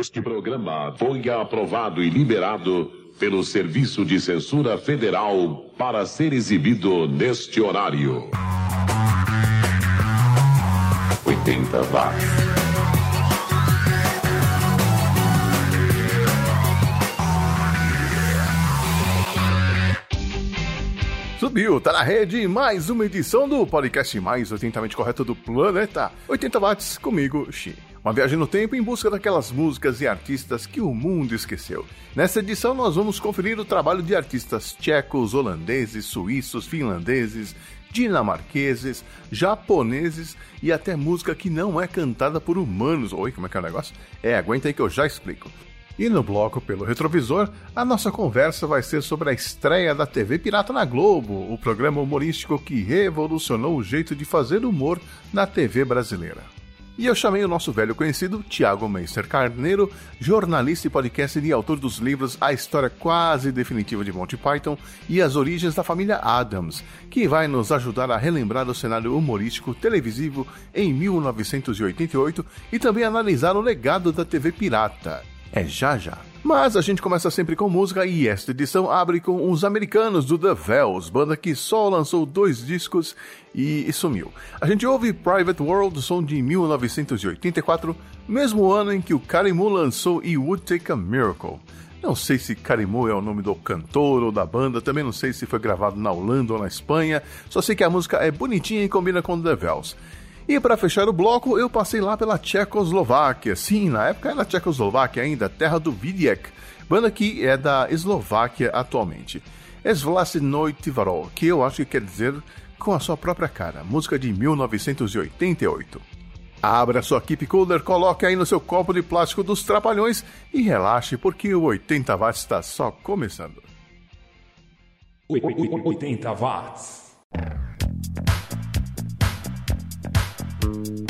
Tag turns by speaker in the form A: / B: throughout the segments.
A: Este programa foi aprovado e liberado pelo Serviço de Censura Federal para ser exibido neste horário. 80 watts.
B: Subiu, tá na rede mais uma edição do podcast mais 80mente correto do planeta. 80 watts comigo, Xi. Uma viagem no tempo em busca daquelas músicas e artistas que o mundo esqueceu. Nessa edição nós vamos conferir o trabalho de artistas tchecos, holandeses, suíços, finlandeses, dinamarqueses, japoneses e até música que não é cantada por humanos. Oi, como é que é o negócio? É, aguenta aí que eu já explico. E no bloco pelo retrovisor, a nossa conversa vai ser sobre a estreia da TV Pirata na Globo, o programa humorístico que revolucionou o jeito de fazer humor na TV brasileira. E eu chamei o nosso velho conhecido Tiago Meister Carneiro, jornalista e podcast e autor dos livros A História Quase Definitiva de Monty Python e As Origens da Família Adams, que vai nos ajudar a relembrar o cenário humorístico televisivo em 1988 e também analisar o legado da TV pirata é já já. Mas a gente começa sempre com música e esta edição abre com os americanos do The Vells, banda que só lançou dois discos e, e sumiu. A gente ouve Private World, som de 1984, mesmo ano em que o Karimu lançou It Would Take a Miracle. Não sei se Karimu é o nome do cantor ou da banda, também não sei se foi gravado na Holanda ou na Espanha, só sei que a música é bonitinha e combina com The Vells. E para fechar o bloco, eu passei lá pela Tchecoslováquia. Sim, na época era Tchecoslováquia ainda, terra do Vidiek, banda que é da Eslováquia atualmente. Svlasnoj Tivarol, que eu acho que quer dizer com a sua própria cara, música de 1988. Abra sua keep cooler, coloque aí no seu copo de plástico dos trapalhões e relaxe porque o 80 watts está só começando.
C: 80 watts. Thank you.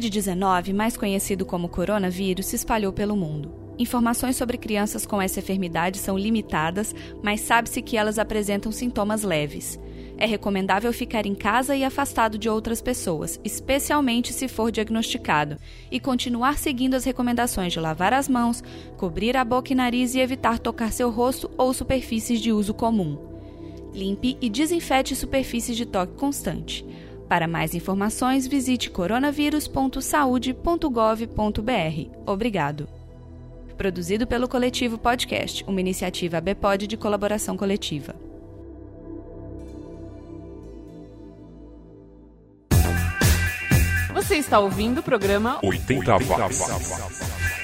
D: Covid-19, mais conhecido como coronavírus, se espalhou pelo mundo. Informações sobre crianças com essa enfermidade são limitadas, mas sabe-se que elas apresentam sintomas leves. É recomendável ficar em casa e afastado de outras pessoas, especialmente se for diagnosticado, e continuar seguindo as recomendações de lavar as mãos, cobrir a boca e nariz e evitar tocar seu rosto ou superfícies de uso comum. Limpe e desinfete superfícies de toque constante. Para mais informações, visite coronavírus.saude.gov.br. Obrigado. Produzido pelo Coletivo Podcast, uma iniciativa BPOD de colaboração coletiva.
E: Você está ouvindo o programa
F: 80 Watts.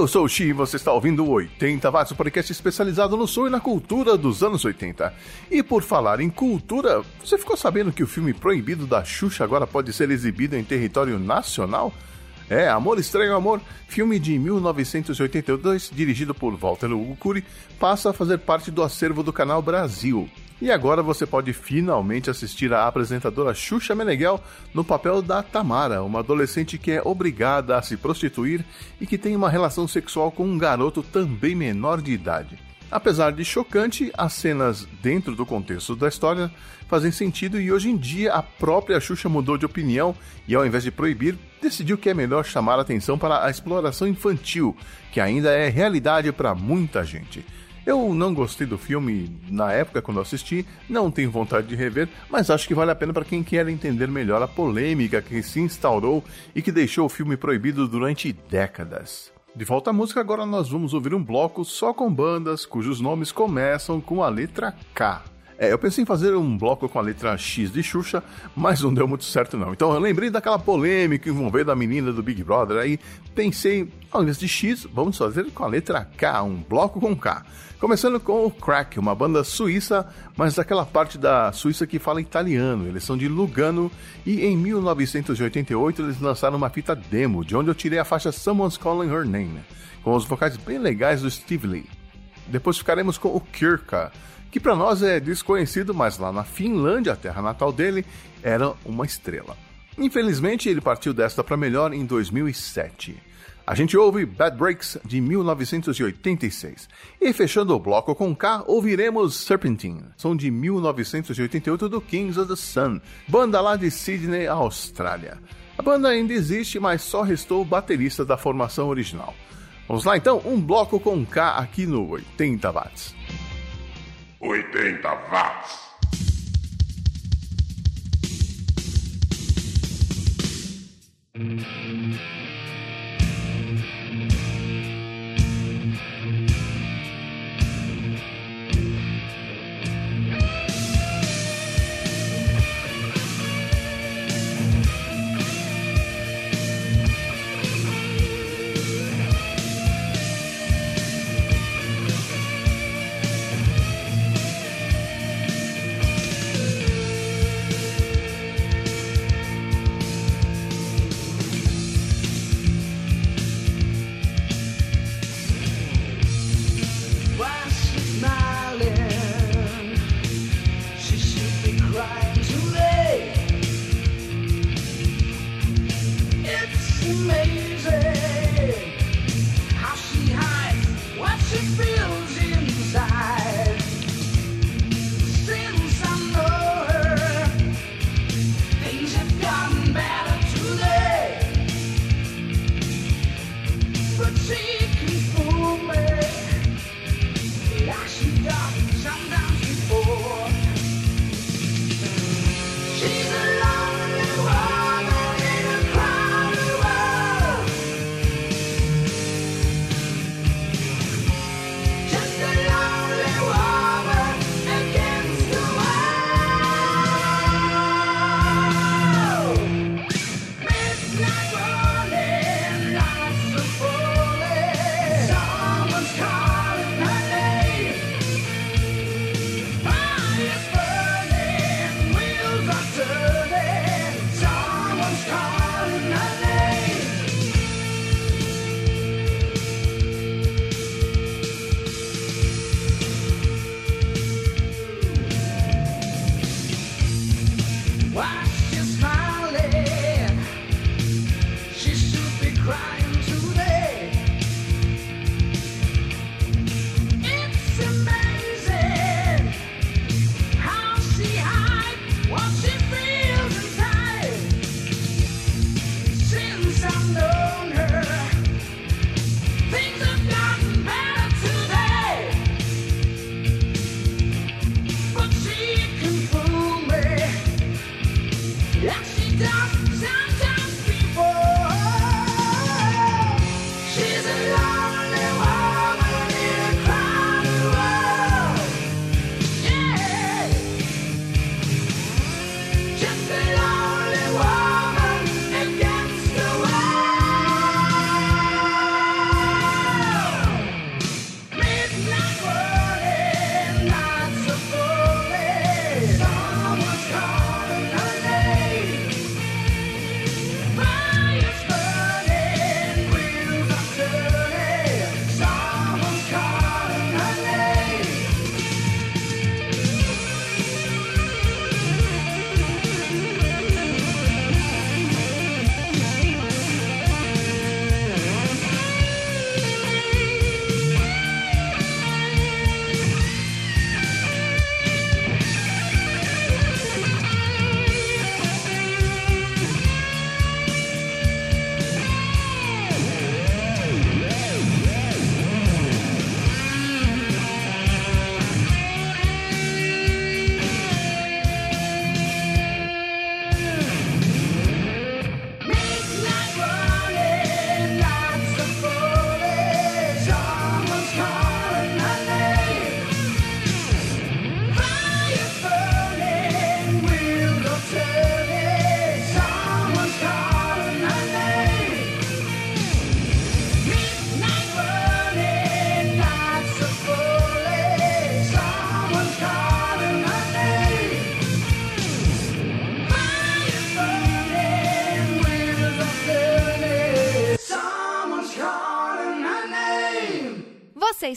B: Eu sou o Xi e você está ouvindo o 80 Watts, um podcast especializado no som e na cultura dos anos 80. E por falar em cultura, você ficou sabendo que o filme proibido da Xuxa agora pode ser exibido em território nacional? É, Amor Estranho Amor, filme de 1982, dirigido por Walter Hugo Cury, passa a fazer parte do acervo do canal Brasil. E agora você pode finalmente assistir a apresentadora Xuxa Meneghel no papel da Tamara, uma adolescente que é obrigada a se prostituir e que tem uma relação sexual com um garoto também menor de idade. Apesar de chocante, as cenas dentro do contexto da história fazem sentido e hoje em dia a própria Xuxa mudou de opinião e ao invés de proibir, decidiu que é melhor chamar a atenção para a exploração infantil, que ainda é realidade para muita gente. Eu não gostei do filme na época quando assisti, não tenho vontade de rever, mas acho que vale a pena para quem quer entender melhor a polêmica que se instaurou e que deixou o filme proibido durante décadas. De volta à música, agora nós vamos ouvir um bloco só com bandas cujos nomes começam com a letra K. É, eu pensei em fazer um bloco com a letra X de Xuxa, mas não deu muito certo não. Então eu lembrei daquela polêmica envolvendo a menina do Big Brother, aí pensei, ao invés de X, vamos fazer com a letra K, um bloco com K. Começando com o Crack, uma banda suíça, mas daquela parte da Suíça que fala italiano. Eles são de Lugano e em 1988 eles lançaram uma fita demo, de onde eu tirei a faixa Someone's Calling Her Name, com os vocais bem legais do Steve Lee. Depois ficaremos com o Kirka, que para nós é desconhecido, mas lá na Finlândia, a terra natal dele, era uma estrela. Infelizmente, ele partiu desta para melhor em 2007. A gente ouve Bad Breaks de 1986. E fechando o bloco com K, ouviremos Serpentine, som de 1988 do Kings of the Sun, banda lá de Sydney, Austrália. A banda ainda existe, mas só restou o baterista da formação original. Vamos lá então, um bloco com K aqui no 80 watts.
C: 80 watts. Música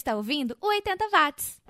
C: está ouvindo o 80 Watts.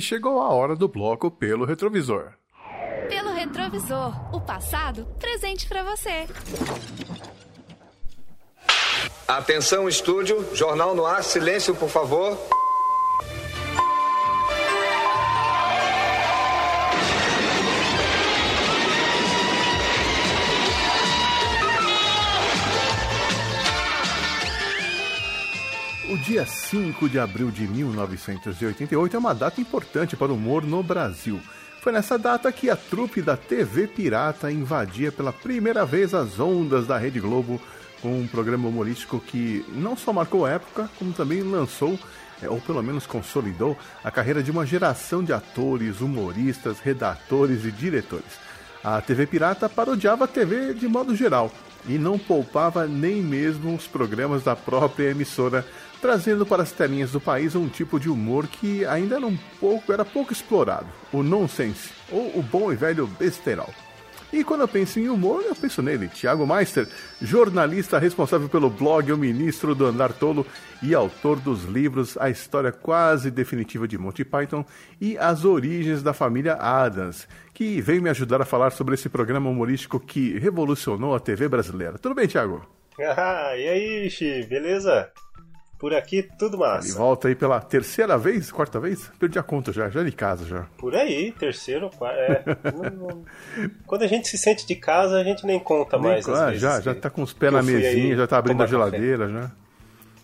B: E chegou a hora do bloco pelo retrovisor.
C: Pelo retrovisor, o passado presente para você.
G: Atenção, estúdio, jornal no ar, silêncio, por favor.
B: Dia 5 de abril de 1988 é uma data importante para o humor no Brasil. Foi nessa data que a trupe da TV Pirata invadia pela primeira vez as ondas da Rede Globo com um programa humorístico que não só marcou época, como também lançou, é, ou pelo menos consolidou, a carreira de uma geração de atores, humoristas, redatores e diretores. A TV Pirata parodiava a TV de modo geral e não poupava nem mesmo os programas da própria emissora trazendo para as telinhas do país um tipo de humor que ainda era um pouco, era pouco explorado, o nonsense, ou o bom e velho besterol. E quando eu penso em humor, eu penso nele, Thiago Meister, jornalista responsável pelo blog O Ministro do Andar Tolo e autor dos livros A História Quase Definitiva de Monty Python e As Origens da Família Adams, que veio me ajudar a falar sobre esse programa humorístico que revolucionou a TV brasileira. Tudo bem, Thiago?
H: Ah, e aí, Xi, beleza? Por aqui, tudo massa.
B: Ele volta aí pela terceira vez, quarta vez? Perdi a conta já, já de casa já.
H: Por aí, terceiro, quarto. É. Quando a gente se sente de casa, a gente nem conta nem, mais.
B: Ah, já, já tá com os pés na mesinha, já tá abrindo a geladeira café. já.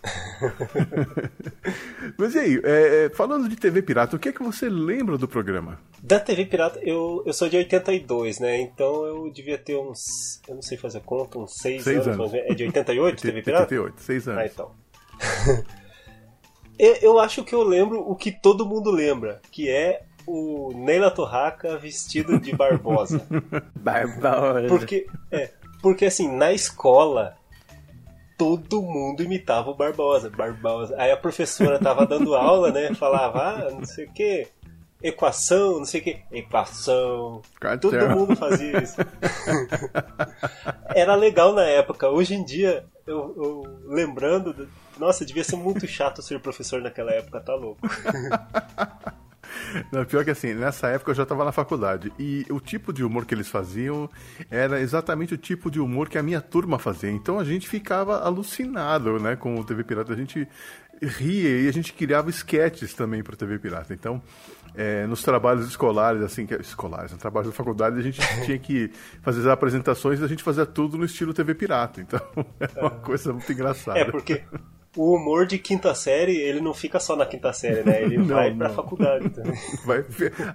B: Mas e aí, é, é, falando de TV Pirata, o que é que você lembra do programa?
H: Da TV Pirata, eu, eu sou de 82, né? Então eu devia ter uns. Eu não sei fazer conta, uns 6 anos. anos. É de 88 TV Pirata?
B: 88, 6 anos.
H: Ah, então. eu acho que eu lembro o que todo mundo lembra, que é o Neila Torraca vestido de Barbosa.
I: Barbosa.
H: Porque, é, porque assim, na escola todo mundo imitava o Barbosa, Barbosa. Aí a professora tava dando aula, né? Falava, ah, não sei o que, equação, não sei o que, equação.
B: Cartel.
H: Todo mundo fazia isso. Era legal na época. Hoje em dia, eu, eu lembrando, nossa, devia ser muito chato ser professor naquela época, tá louco.
B: Não, pior que assim, nessa época eu já estava na faculdade e o tipo de humor que eles faziam era exatamente o tipo de humor que a minha turma fazia. Então a gente ficava alucinado, né, com o TV Pirata. A gente ria e a gente criava sketches também para TV Pirata. Então, é, nos trabalhos escolares, assim, que, escolares, no trabalho da faculdade, a gente tinha que fazer as apresentações e a gente fazia tudo no estilo TV Pirata. Então, é uma coisa muito engraçada.
H: É, porque o humor de quinta série, ele não fica só na quinta série, né? Ele não, vai pra não. faculdade também.
B: Vai,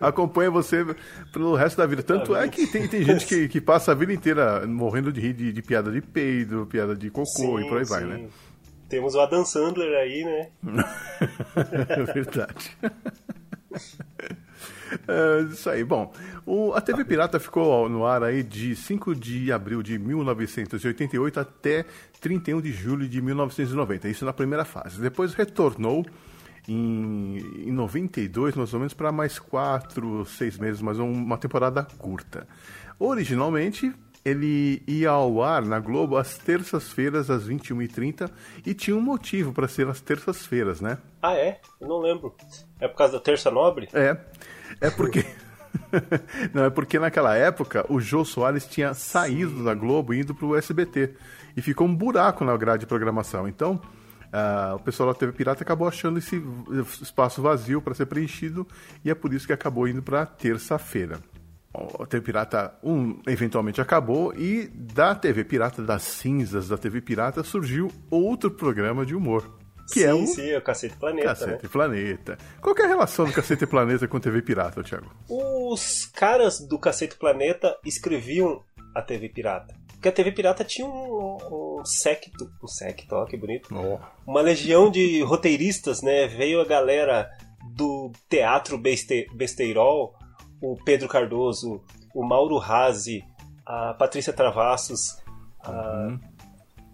B: acompanha você pelo resto da vida. Tanto é que tem, tem gente que, que passa a vida inteira morrendo de rir de, de piada de peido, piada de cocô sim, e por aí sim. vai, né?
H: Temos o Adam Sandler aí, né?
B: é verdade. É, isso aí. Bom, o, a TV Pirata ficou no ar aí de 5 de abril de 1988 até 31 de julho de 1990. Isso na primeira fase. Depois retornou em, em 92, mais ou menos, para mais 4, 6 meses, mas uma temporada curta. Originalmente, ele ia ao ar na Globo às terças-feiras, às 21h30, e tinha um motivo para ser às terças-feiras, né?
H: Ah, é? Eu não lembro. É por causa da Terça Nobre?
B: É. É porque. não, é porque naquela época o Jô Soares tinha saído da Globo e indo pro SBT. E ficou um buraco na grade de programação. Então, uh, o pessoal da TV Pirata acabou achando esse espaço vazio para ser preenchido e é por isso que acabou indo para terça-feira. A TV Pirata 1 eventualmente acabou e da TV Pirata, das cinzas da TV Pirata, surgiu outro programa de humor. Que
H: sim,
B: é o...
H: sim, é o Cacete Planeta.
B: Cacete
H: né?
B: Planeta. Qual é a relação do Cacete Planeta com TV Pirata, Thiago?
H: Os caras do Cacete Planeta escreviam a TV Pirata. Porque a TV Pirata tinha um, um secto, um secto, ó, que bonito.
B: Oh.
H: Uma legião de roteiristas, né? Veio a galera do Teatro Beste, Besteirol, o Pedro Cardoso, o Mauro Razzi, a Patrícia Travassos,
B: uhum.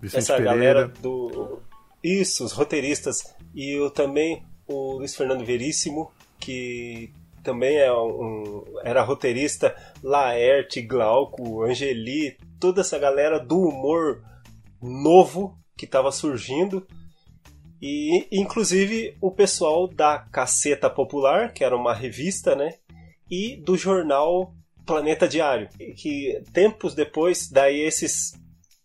H: essa
B: Pereira.
H: galera do isso, os roteiristas. E eu também, o Luiz Fernando Veríssimo, que também é um, era roteirista, Laerte, Glauco, Angeli, toda essa galera do humor novo que estava surgindo. E, inclusive, o pessoal da Caceta Popular, que era uma revista, né? E do jornal Planeta Diário. Que tempos depois, daí esses.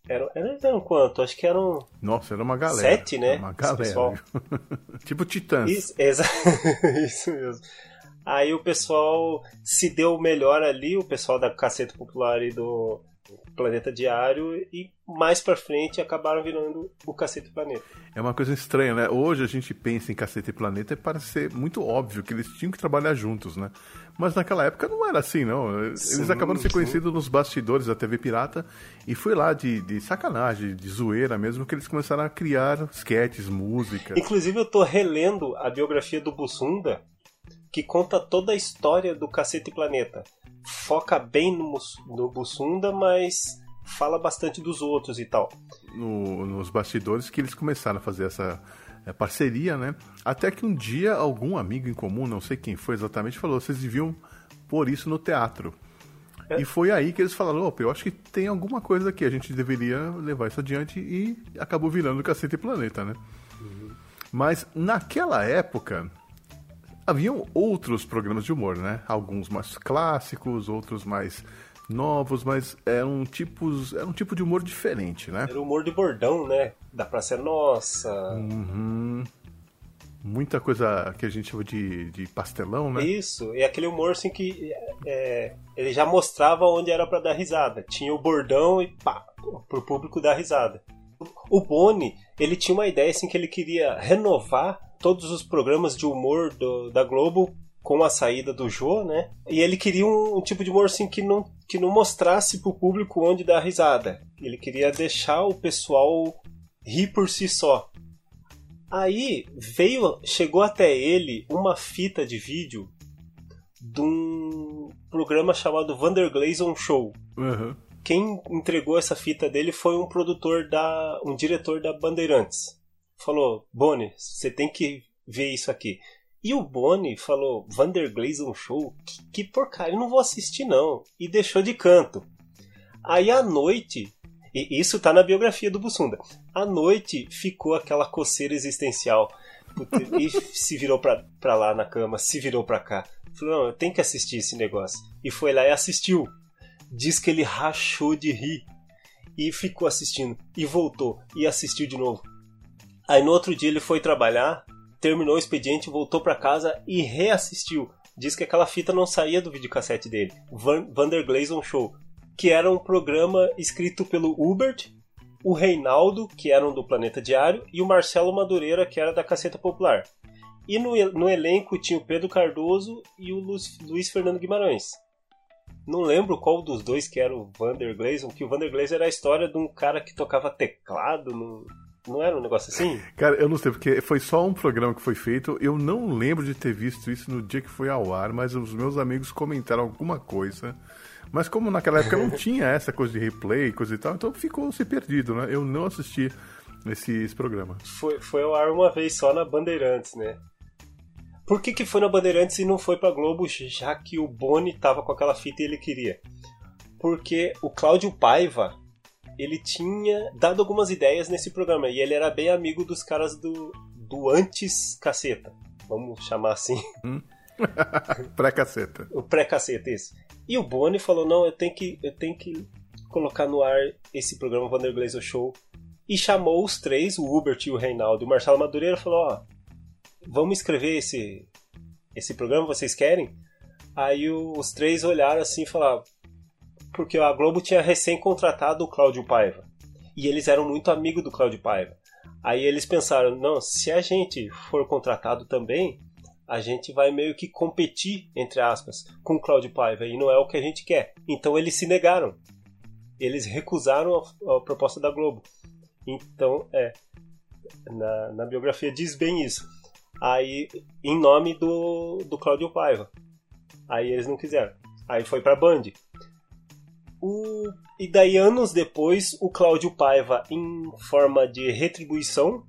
H: Eram, eram, eram quanto? Acho que eram.
B: Nossa, era uma galera.
H: Sete, né?
B: Uma galera. tipo Titãs.
H: Isso, exa- Isso mesmo. Aí o pessoal se deu melhor ali, o pessoal da Caceta Popular e do Planeta Diário, e mais pra frente acabaram virando o Caceta Planeta.
B: É uma coisa estranha, né? Hoje a gente pensa em Cacete e Planeta e parece ser muito óbvio que eles tinham que trabalhar juntos, né? Mas naquela época não era assim, não. Eles
H: Sim,
B: acabaram se
H: sim.
B: conhecidos nos bastidores da TV Pirata e foi lá de, de sacanagem, de zoeira mesmo, que eles começaram a criar sketches, música.
H: Inclusive eu tô relendo a biografia do Bussunda, que conta toda a história do Cacete Planeta. Foca bem no, no Bussunda, mas fala bastante dos outros e tal.
B: no- nos bastidores que eles começaram a fazer essa é, parceria, né? Até que um dia algum amigo em comum, não sei quem foi exatamente, falou: vocês deviam pôr isso no teatro. E foi aí que eles falaram: opa, eu acho que tem alguma coisa aqui, a gente deveria levar isso adiante e acabou virando Cacete e Planeta, né? Mas naquela época haviam outros programas de humor, né? Alguns mais clássicos, outros mais novos, mas eram tipos, era um tipo de humor diferente, né?
H: Era o humor de bordão, né? Da Praça é Nossa.
B: Uhum. Muita coisa que a gente chama de, de pastelão, né?
H: Isso, e aquele humor assim que é, ele já mostrava onde era pra dar risada. Tinha o bordão e pá, pro público dar risada. O Boni, ele tinha uma ideia assim que ele queria renovar todos os programas de humor do- da Globo com a saída do Jô, né? E ele queria um, um tipo de humor assim que não, que não mostrasse pro público onde dar risada. Ele queria deixar o pessoal rir por si só. Aí veio, chegou até ele uma fita de vídeo de um programa chamado Vanderglazen Show.
B: Uhum.
H: Quem entregou essa fita dele foi um produtor da, um diretor da Bandeirantes. Falou, Boni, você tem que ver isso aqui. E o Boni falou, Vanderglazen Show, que, que porcaria, eu não vou assistir não. E deixou de canto. Aí à noite, e isso tá na biografia do Bussunda. À noite ficou aquela coceira existencial. E se virou pra, pra lá na cama, se virou pra cá. Falou, não, eu tenho que assistir esse negócio. E foi lá e assistiu. Diz que ele rachou de rir. E ficou assistindo. E voltou. E assistiu de novo. Aí no outro dia ele foi trabalhar, terminou o expediente, voltou pra casa e reassistiu. Diz que aquela fita não saía do videocassete dele. Van Vanderglazen Show que era um programa escrito pelo Hubert, o Reinaldo, que eram do Planeta Diário, e o Marcelo Madureira, que era da Caceta Popular. E no, no elenco tinha o Pedro Cardoso e o Luiz, Luiz Fernando Guimarães. Não lembro qual dos dois que era o Vander Glazen, que o Vander Glazen era a história de um cara que tocava teclado, não, não era um negócio assim?
B: Cara, eu não sei, porque foi só um programa que foi feito. Eu não lembro de ter visto isso no dia que foi ao ar, mas os meus amigos comentaram alguma coisa. Mas como naquela época não tinha essa coisa de replay, coisa e tal, então ficou se perdido, né? Eu não assisti esse, esse programa.
H: Foi, foi ao ar uma vez só na Bandeirantes, né? Por que, que foi na Bandeirantes e não foi pra Globo, já que o Boni tava com aquela fita e ele queria? Porque o Cláudio Paiva, ele tinha dado algumas ideias nesse programa e ele era bem amigo dos caras do, do antes caceta, vamos chamar assim,
B: Pré-caceta.
H: o pré-caceta esse. E o Boni falou: "Não, eu tenho que eu tenho que colocar no ar esse programa Vanderglazer Show". E chamou os três, o Hubert e o Reinaldo. E o Marcelo Madureira falou: "Ó, vamos escrever esse esse programa, vocês querem?" Aí os três olharam assim e falaram: porque a Globo tinha recém contratado o Cláudio Paiva. E eles eram muito amigos do Cláudio Paiva. Aí eles pensaram, não, se a gente for contratado também, a gente vai meio que competir, entre aspas, com o Cláudio Paiva, e não é o que a gente quer. Então eles se negaram. Eles recusaram a, a proposta da Globo. Então, é, na, na biografia diz bem isso. Aí, em nome do, do Cláudio Paiva. Aí eles não quiseram. Aí foi pra Band. O... E daí, anos depois, o Cláudio Paiva, em forma de retribuição,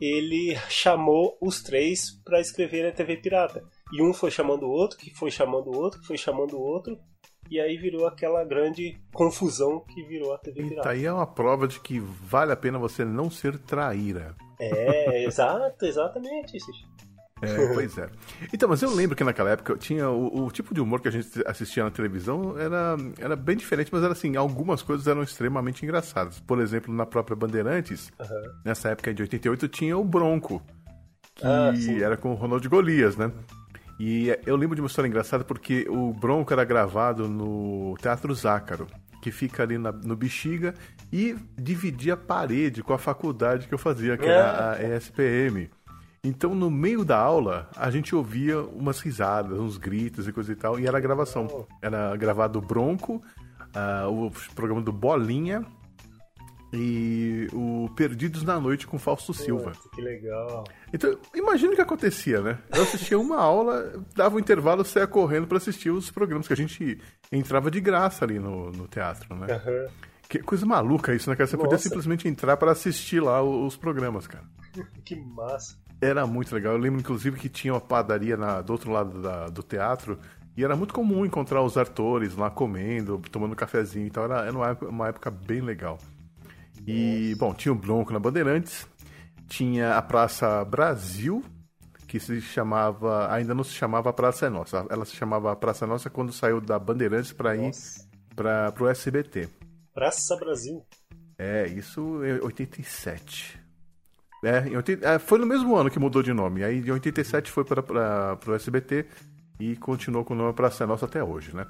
H: ele chamou os três para escrever na TV Pirata. E um foi chamando o outro, que foi chamando o outro, que foi chamando o outro, e aí virou aquela grande confusão que virou a TV
B: E
H: Pirata.
B: tá aí é uma prova de que vale a pena você não ser traíra.
H: É, exato, exatamente.
B: É, pois é. Então, mas eu lembro que naquela época tinha o, o, tipo de humor que a gente assistia na televisão era, era bem diferente, mas era assim, algumas coisas eram extremamente engraçadas. Por exemplo, na própria Bandeirantes, uhum. nessa época de 88, tinha o Bronco, que ah, era com o Ronaldo Golias, né? E eu lembro de uma história engraçada porque o Bronco era gravado no Teatro Zácaro, que fica ali na, no Bexiga, e dividia a parede com a faculdade que eu fazia, que era a ESPM. Então, no meio da aula, a gente ouvia umas risadas, uns gritos e coisa e tal, e era gravação. Era gravado o Bronco, uh, o programa do Bolinha e o Perdidos na Noite com Fausto Silva.
H: que legal.
B: Então, imagina o que acontecia, né? Eu assistia uma aula, dava um intervalo, saia correndo para assistir os programas, que a gente entrava de graça ali no, no teatro, né? Uhum. Que coisa maluca isso, né, cara? Você Nossa. podia simplesmente entrar para assistir lá os programas, cara.
H: que massa.
B: Era muito legal. Eu lembro, inclusive, que tinha uma padaria na, do outro lado da, do teatro. E era muito comum encontrar os atores lá comendo, tomando um cafezinho e tal. Era, era uma, época, uma época bem legal. E, bom, tinha o Bronco na Bandeirantes. Tinha a Praça Brasil, que se chamava. Ainda não se chamava Praça Nossa. Ela se chamava Praça Nossa quando saiu da Bandeirantes para ir para o SBT.
H: Praça Brasil.
B: É, isso em 87. É, em 80, é, foi no mesmo ano que mudou de nome. Aí em 87 foi para o SBT e continuou com o nome Praça Nossa até hoje, né?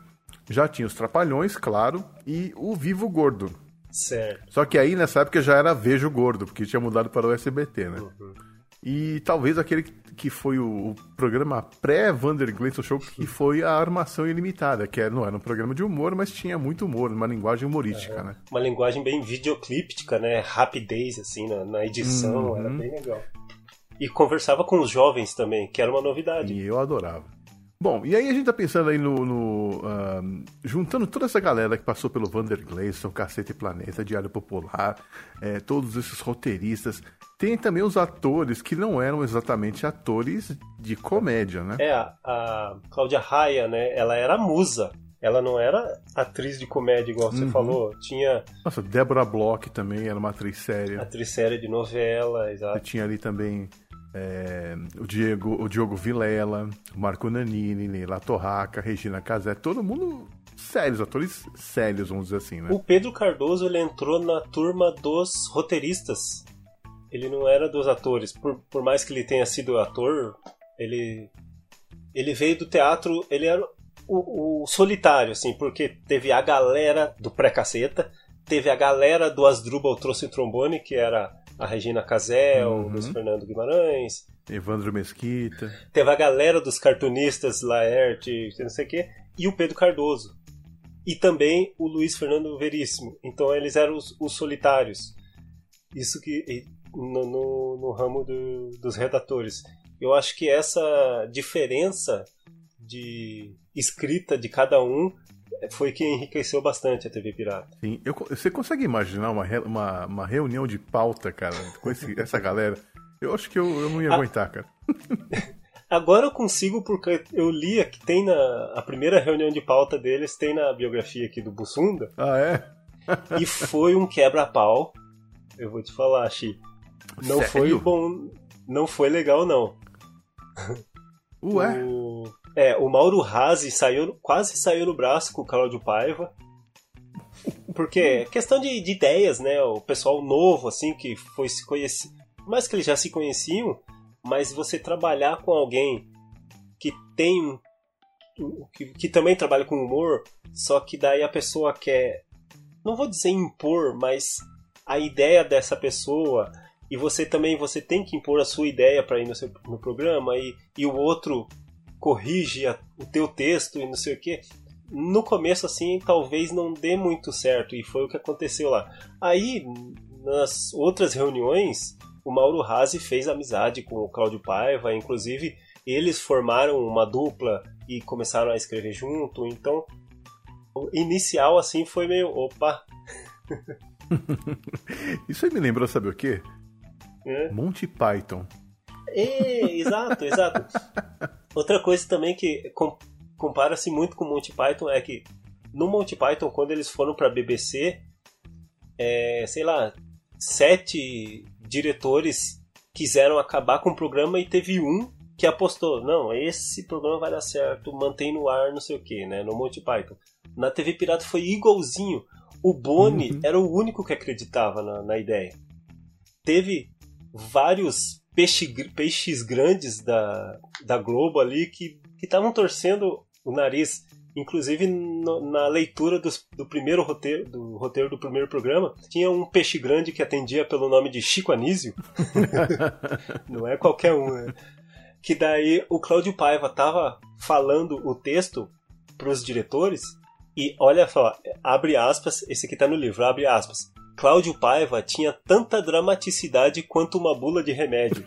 B: Já tinha os Trapalhões, claro, e o Vivo Gordo.
H: Certo.
B: Só que aí nessa época já era Vejo Gordo, porque tinha mudado para o SBT, né? Uhum. E talvez aquele que foi o, o programa pré-Vander Gleison Show, que foi a Armação Ilimitada, que era, não era um programa de humor, mas tinha muito humor, uma linguagem humorística, é, né?
H: Uma linguagem bem videoclíptica, né? Rapidez, assim, na, na edição, uhum. era bem legal. E conversava com os jovens também, que era uma novidade.
B: E eu adorava. Bom, e aí a gente tá pensando aí no. no uh, juntando toda essa galera que passou pelo Vander Gleison, Cacete Planeta, Diário Popular, é, todos esses roteiristas. Tem também os atores que não eram exatamente atores de comédia, né?
H: É, a, a Cláudia Raia, né? Ela era musa. Ela não era atriz de comédia, igual você uhum. falou. Tinha.
B: Nossa, Débora Bloch também era uma atriz séria.
H: Atriz séria de novela, exato. E
B: tinha ali também é, o Diego, o Diogo Vilela, Marco Nanini, Leila Torraca, Regina Casé, todo mundo sérios, atores sérios, vamos dizer assim, né?
H: O Pedro Cardoso ele entrou na turma dos roteiristas. Ele não era dos atores. Por, por mais que ele tenha sido ator, ele ele veio do teatro, ele era o, o solitário, assim, porque teve a galera do pré-caceta, teve a galera do Asdrubal Trouxe Trombone, que era a Regina Casé, uhum. o Luiz Fernando Guimarães.
B: Evandro Mesquita.
H: Teve a galera dos cartunistas, Laerte, não sei o quê, e o Pedro Cardoso. E também o Luiz Fernando Veríssimo. Então eles eram os, os solitários. Isso que. No, no, no ramo do, dos redatores. Eu acho que essa diferença de escrita de cada um foi que enriqueceu bastante a TV Pirata.
B: Sim, eu, você consegue imaginar uma, uma, uma reunião de pauta, cara, com esse, essa galera? Eu acho que eu, eu não ia a... aguentar, cara.
H: Agora eu consigo porque eu li que tem na a primeira reunião de pauta deles tem na biografia aqui do Bussunda.
B: Ah, é?
H: e foi um quebra-pau. Eu vou te falar, Xi. Não Sério? foi bom, não foi legal não.
B: Ué?
H: O... É, o Mauro Razzi saiu, quase saiu no braço com o Cláudio Paiva. Porque é questão de, de, ideias, né? O pessoal novo, assim, que foi se conhecer. Mais que eles já se conheciam, mas você trabalhar com alguém que tem. Que, que também trabalha com humor, só que daí a pessoa quer. Não vou dizer impor, mas a ideia dessa pessoa e você também você tem que impor a sua ideia para ir no, seu, no programa e, e o outro corrige a, o teu texto e não sei o que. No começo, assim, talvez não dê muito certo, e foi o que aconteceu lá. Aí, nas outras reuniões, o Mauro Razzi fez amizade com o Cláudio Paiva, inclusive eles formaram uma dupla e começaram a escrever junto, então o inicial assim foi meio opa.
B: Isso aí me lembrou, sabe o quê? É? Monty Python.
H: É, exato, exato. Outra coisa também que compara-se muito com Monty Python é que no Monty Python, quando eles foram para a BBC, é, sei lá, sete diretores quiseram acabar com o programa e teve um que apostou, não, esse programa vai dar certo, mantém no ar, não sei o que, né, no Monty Python. Na TV Pirata foi igualzinho. O Boni
B: Uhum.
H: era o único que acreditava na, na ideia. Teve vários peixe, peixes grandes da, da Globo ali que estavam torcendo o nariz. Inclusive no- na leitura dos- do primeiro roteiro do roteiro do primeiro programa, tinha um peixe grande que atendia pelo nome de Chico Anísio. Não é qualquer um, né? Que daí o Cláudio Paiva tava falando o texto pros diretores e olha só, abre aspas, esse aqui tá no livro, abre aspas. Cláudio Paiva tinha tanta dramaticidade quanto uma bula de remédio.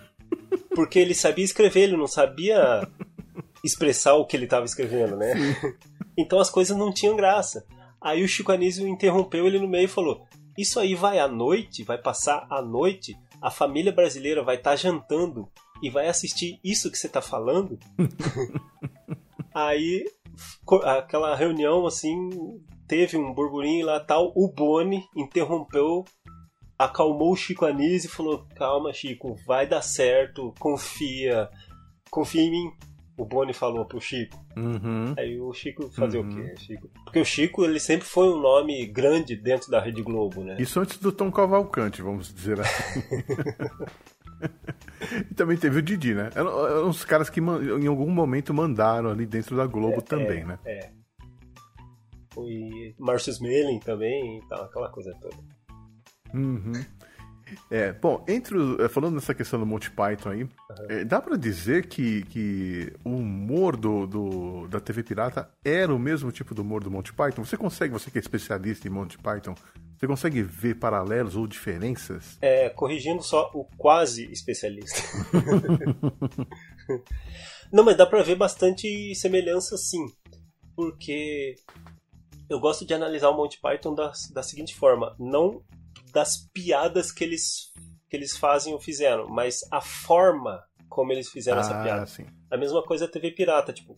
H: Porque ele sabia escrever, ele não sabia expressar o que ele estava escrevendo, né? Então as coisas não tinham graça. Aí o Chico Anísio interrompeu ele no meio e falou: Isso aí vai à noite, vai passar à noite, a família brasileira vai estar jantando e vai assistir isso que você está falando? aí aquela reunião assim teve um burburinho lá tal, o Boni interrompeu, acalmou o Chico Anísio e falou: "Calma, Chico, vai dar certo, confia, confia em mim." O Boni falou pro Chico.
B: Uhum.
H: Aí o Chico fazer
B: Uhum.
H: o quê, Chico? Porque o Chico ele sempre foi um nome grande dentro da Rede Globo, né?
B: Isso antes do Tom Cavalcante, vamos dizer assim. e também teve o Didi, né? Eram, eram os caras que em algum momento mandaram ali dentro da Globo também, né?
H: É. E Márcio Smelling também e tal, aquela coisa toda.
B: Uhum. É, bom, entre é, falando nessa questão do Monty Python aí, é, dá pra dizer que, que o humor do, do- da TV Pirata era o mesmo tipo do humor do Monty Python? Você consegue, você que é especialista em Monty Python, você consegue ver paralelos ou diferenças?
H: É, corrigindo só o quase especialista. Não, mas dá pra ver bastante semelhança sim. Porque eu gosto de analisar o Monty Python da, da seguinte forma: não das piadas que eles, que eles fazem ou fizeram, mas a forma como eles fizeram essa piada.
B: Ah, sim.
H: A mesma coisa a TV Pirata, tipo,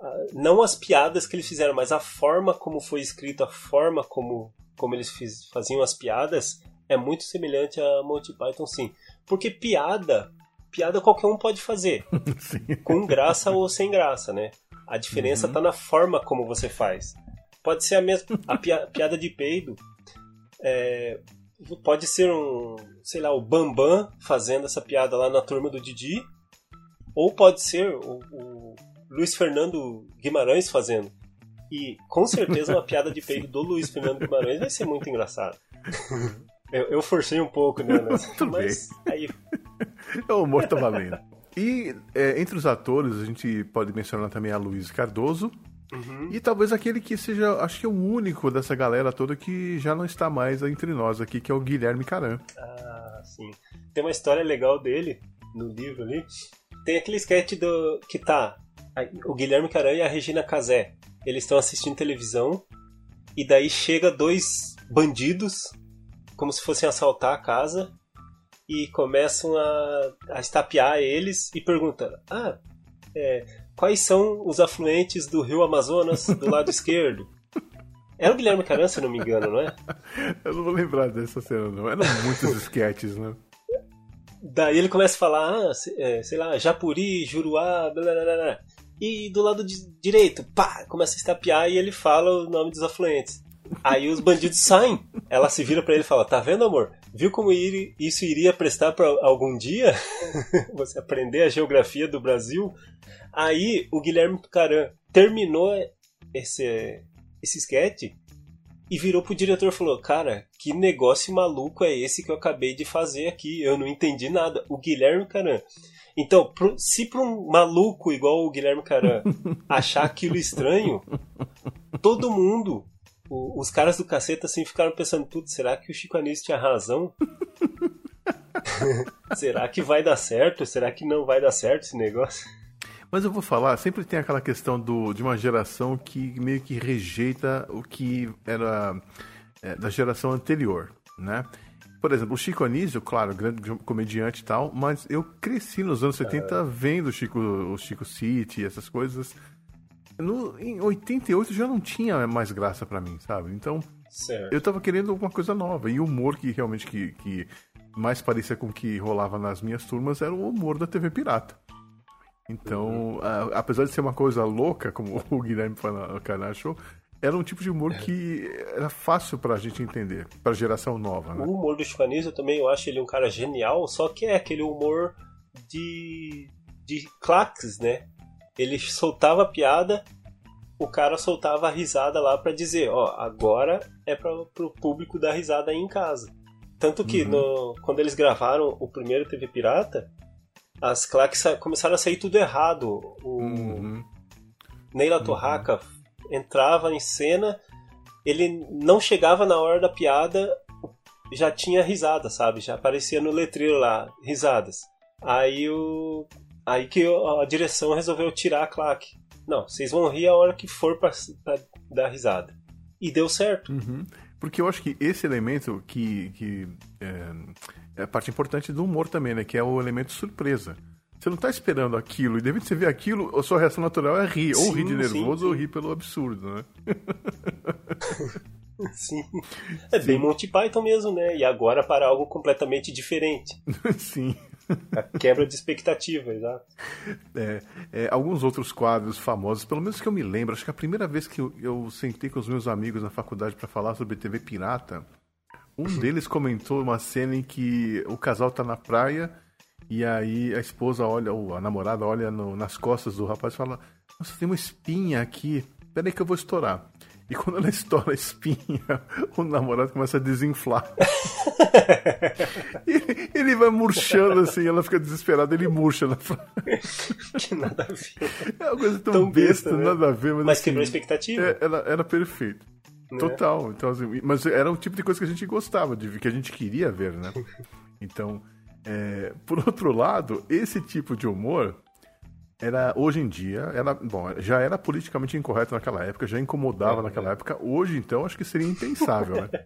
H: ah, não as piadas que eles fizeram, mas a forma como foi escrito, a forma como, como eles fiz- faziam as piadas é muito semelhante a Monty Python, sim. Porque piada, piada qualquer um pode fazer,
B: sim.
H: com graça ou sem graça, né? A diferença tá na forma como você faz. Pode ser a mesma, a pia- piada de peido, é, pode ser um, sei lá, o Bambam fazendo essa piada lá na turma do Didi, ou pode ser o, o Luiz Fernando Guimarães fazendo. E com certeza uma piada de peido do Luiz Fernando Guimarães vai ser muito engraçado. Eu, eu forcei um pouco, né? nessa-
B: Tudo
H: mas aí
B: O humor tá valendo. E é, entre os atores, a gente pode mencionar também a Luiz Cardoso. E talvez aquele que seja, acho que é o único dessa galera toda que já não está mais entre nós aqui, que é o Guilherme Caran.
H: Ah, sim. Tem uma história legal dele no livro ali. Tem aquele sketch do que tá o Guilherme Caran e a Regina Casé. Eles estão assistindo televisão e daí chega dois bandidos como se fossem assaltar a casa e começam a, a estapear eles e perguntam: "Ah, é, quais são os afluentes do Rio Amazonas do lado esquerdo?" Era o Guilherme Caran, se eu não me engano, não é?
B: Eu não vou lembrar dessa cena, não. Eram muitos sketches, né?
H: Daí ele começa a falar, ah, é, sei lá, Japuri, Juruá, blá, blá, blá. E do lado direito, pá, começa a estapear e ele fala o nome dos afluentes. Aí os bandidos saem. Ela se vira pra ele e fala: Tá vendo, amor? Viu como isso iria prestar pra algum dia? Você aprender a geografia do Brasil? Aí o Guilherme Caran terminou esse, esse sketch e virou pro diretor e falou: Cara, que negócio maluco é esse que eu acabei de fazer aqui? Eu não entendi nada. O Guilherme Caran. Então, se pra um maluco igual o Guilherme Caran achar aquilo estranho, todo mundo, os caras do caceta assim ficaram pensando: Putz, será que o Chico Anísio tinha razão? será que vai dar certo? Será que não vai dar certo esse negócio?
B: Mas eu vou falar, sempre tem aquela questão do, de uma geração que meio que rejeita o que era é, da geração anterior, né? Por exemplo, o Chico Anísio, claro, grande comediante e tal, mas eu cresci nos anos 70 vendo o Chico, o Chico City, essas coisas. No, em 88 já não tinha mais graça pra mim, sabe? Então,
H: Certo.
B: eu tava querendo alguma coisa nova. E o humor que realmente que, que mais parecia com o que rolava nas minhas turmas era o humor da TV Pirata. Então, a- apesar de ser uma coisa louca, como o Guilherme Canal achou, era um tipo de humor que era fácil pra gente entender, pra geração nova, né?
H: O humor do Chicanismo também, eu acho ele um cara genial, só que é aquele humor de, de claques, né? Ele soltava a piada, o cara soltava a risada lá pra dizer, ó, agora é pra, pro público dar risada aí em casa. Tanto que no, quando eles gravaram o primeiro TV Pirata, as claques começaram a sair tudo errado. O
B: Uhum.
H: Neila Torraca entrava em cena, ele não chegava na hora da piada, já tinha risada, sabe? Já aparecia no letreiro lá, risadas. Aí o aí que a direção resolveu tirar a claque. Não, vocês vão rir a hora que for pra, pra dar risada. E deu certo.
B: Uhum. Porque eu acho que esse elemento que, que é, é a parte importante do humor também, né? Que é o elemento surpresa. Você não tá esperando aquilo, e de repente você vê aquilo, a sua reação natural é rir. ou
H: Sim,
B: rir de
H: sim,
B: nervoso
H: sim.
B: ou rir pelo absurdo, né?
H: Sim. É bem Monty Python mesmo, né? E agora para algo completamente diferente.
B: Sim.
H: A quebra de expectativa, exato.
B: É, é, alguns outros quadros famosos, pelo menos que eu me lembro, acho que a primeira vez que eu, eu sentei com os meus amigos na faculdade para falar sobre TV pirata, um deles comentou uma cena em que o casal tá na praia e aí a esposa olha, ou a namorada olha no- nas costas do rapaz e fala: Nossa, tem uma espinha aqui, peraí que eu vou estourar. E quando ela estoura a espinha, o namorado começa a desinflar. ele, ele vai murchando assim, ela fica desesperada, ele murcha na frente.
H: Que nada a ver.
B: É uma coisa tão,
H: Tão
B: besta,
H: besta, né?
B: nada a ver, mas,
H: Mas
B: assim,
H: quebrou a expectativa.
B: é, era, era perfeito.
H: Né?
B: Total. Então, assim, mas era o tipo de coisa que a gente gostava de ver, que a gente queria ver, né? Então, é, por outro lado, esse tipo de humor era hoje em dia, era, bom, já era politicamente incorreto naquela época, já incomodava naquela época. Hoje, então, acho que seria impensável, né?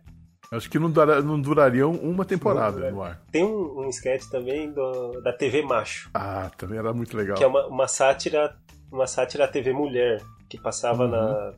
B: Acho que não, dura, não durariam uma temporada no ar.
H: Tem um, um sketch também do- da TV Macho,
B: Ah, também era muito legal.
H: que é uma, uma sátira, uma sátira à TV Mulher, que passava na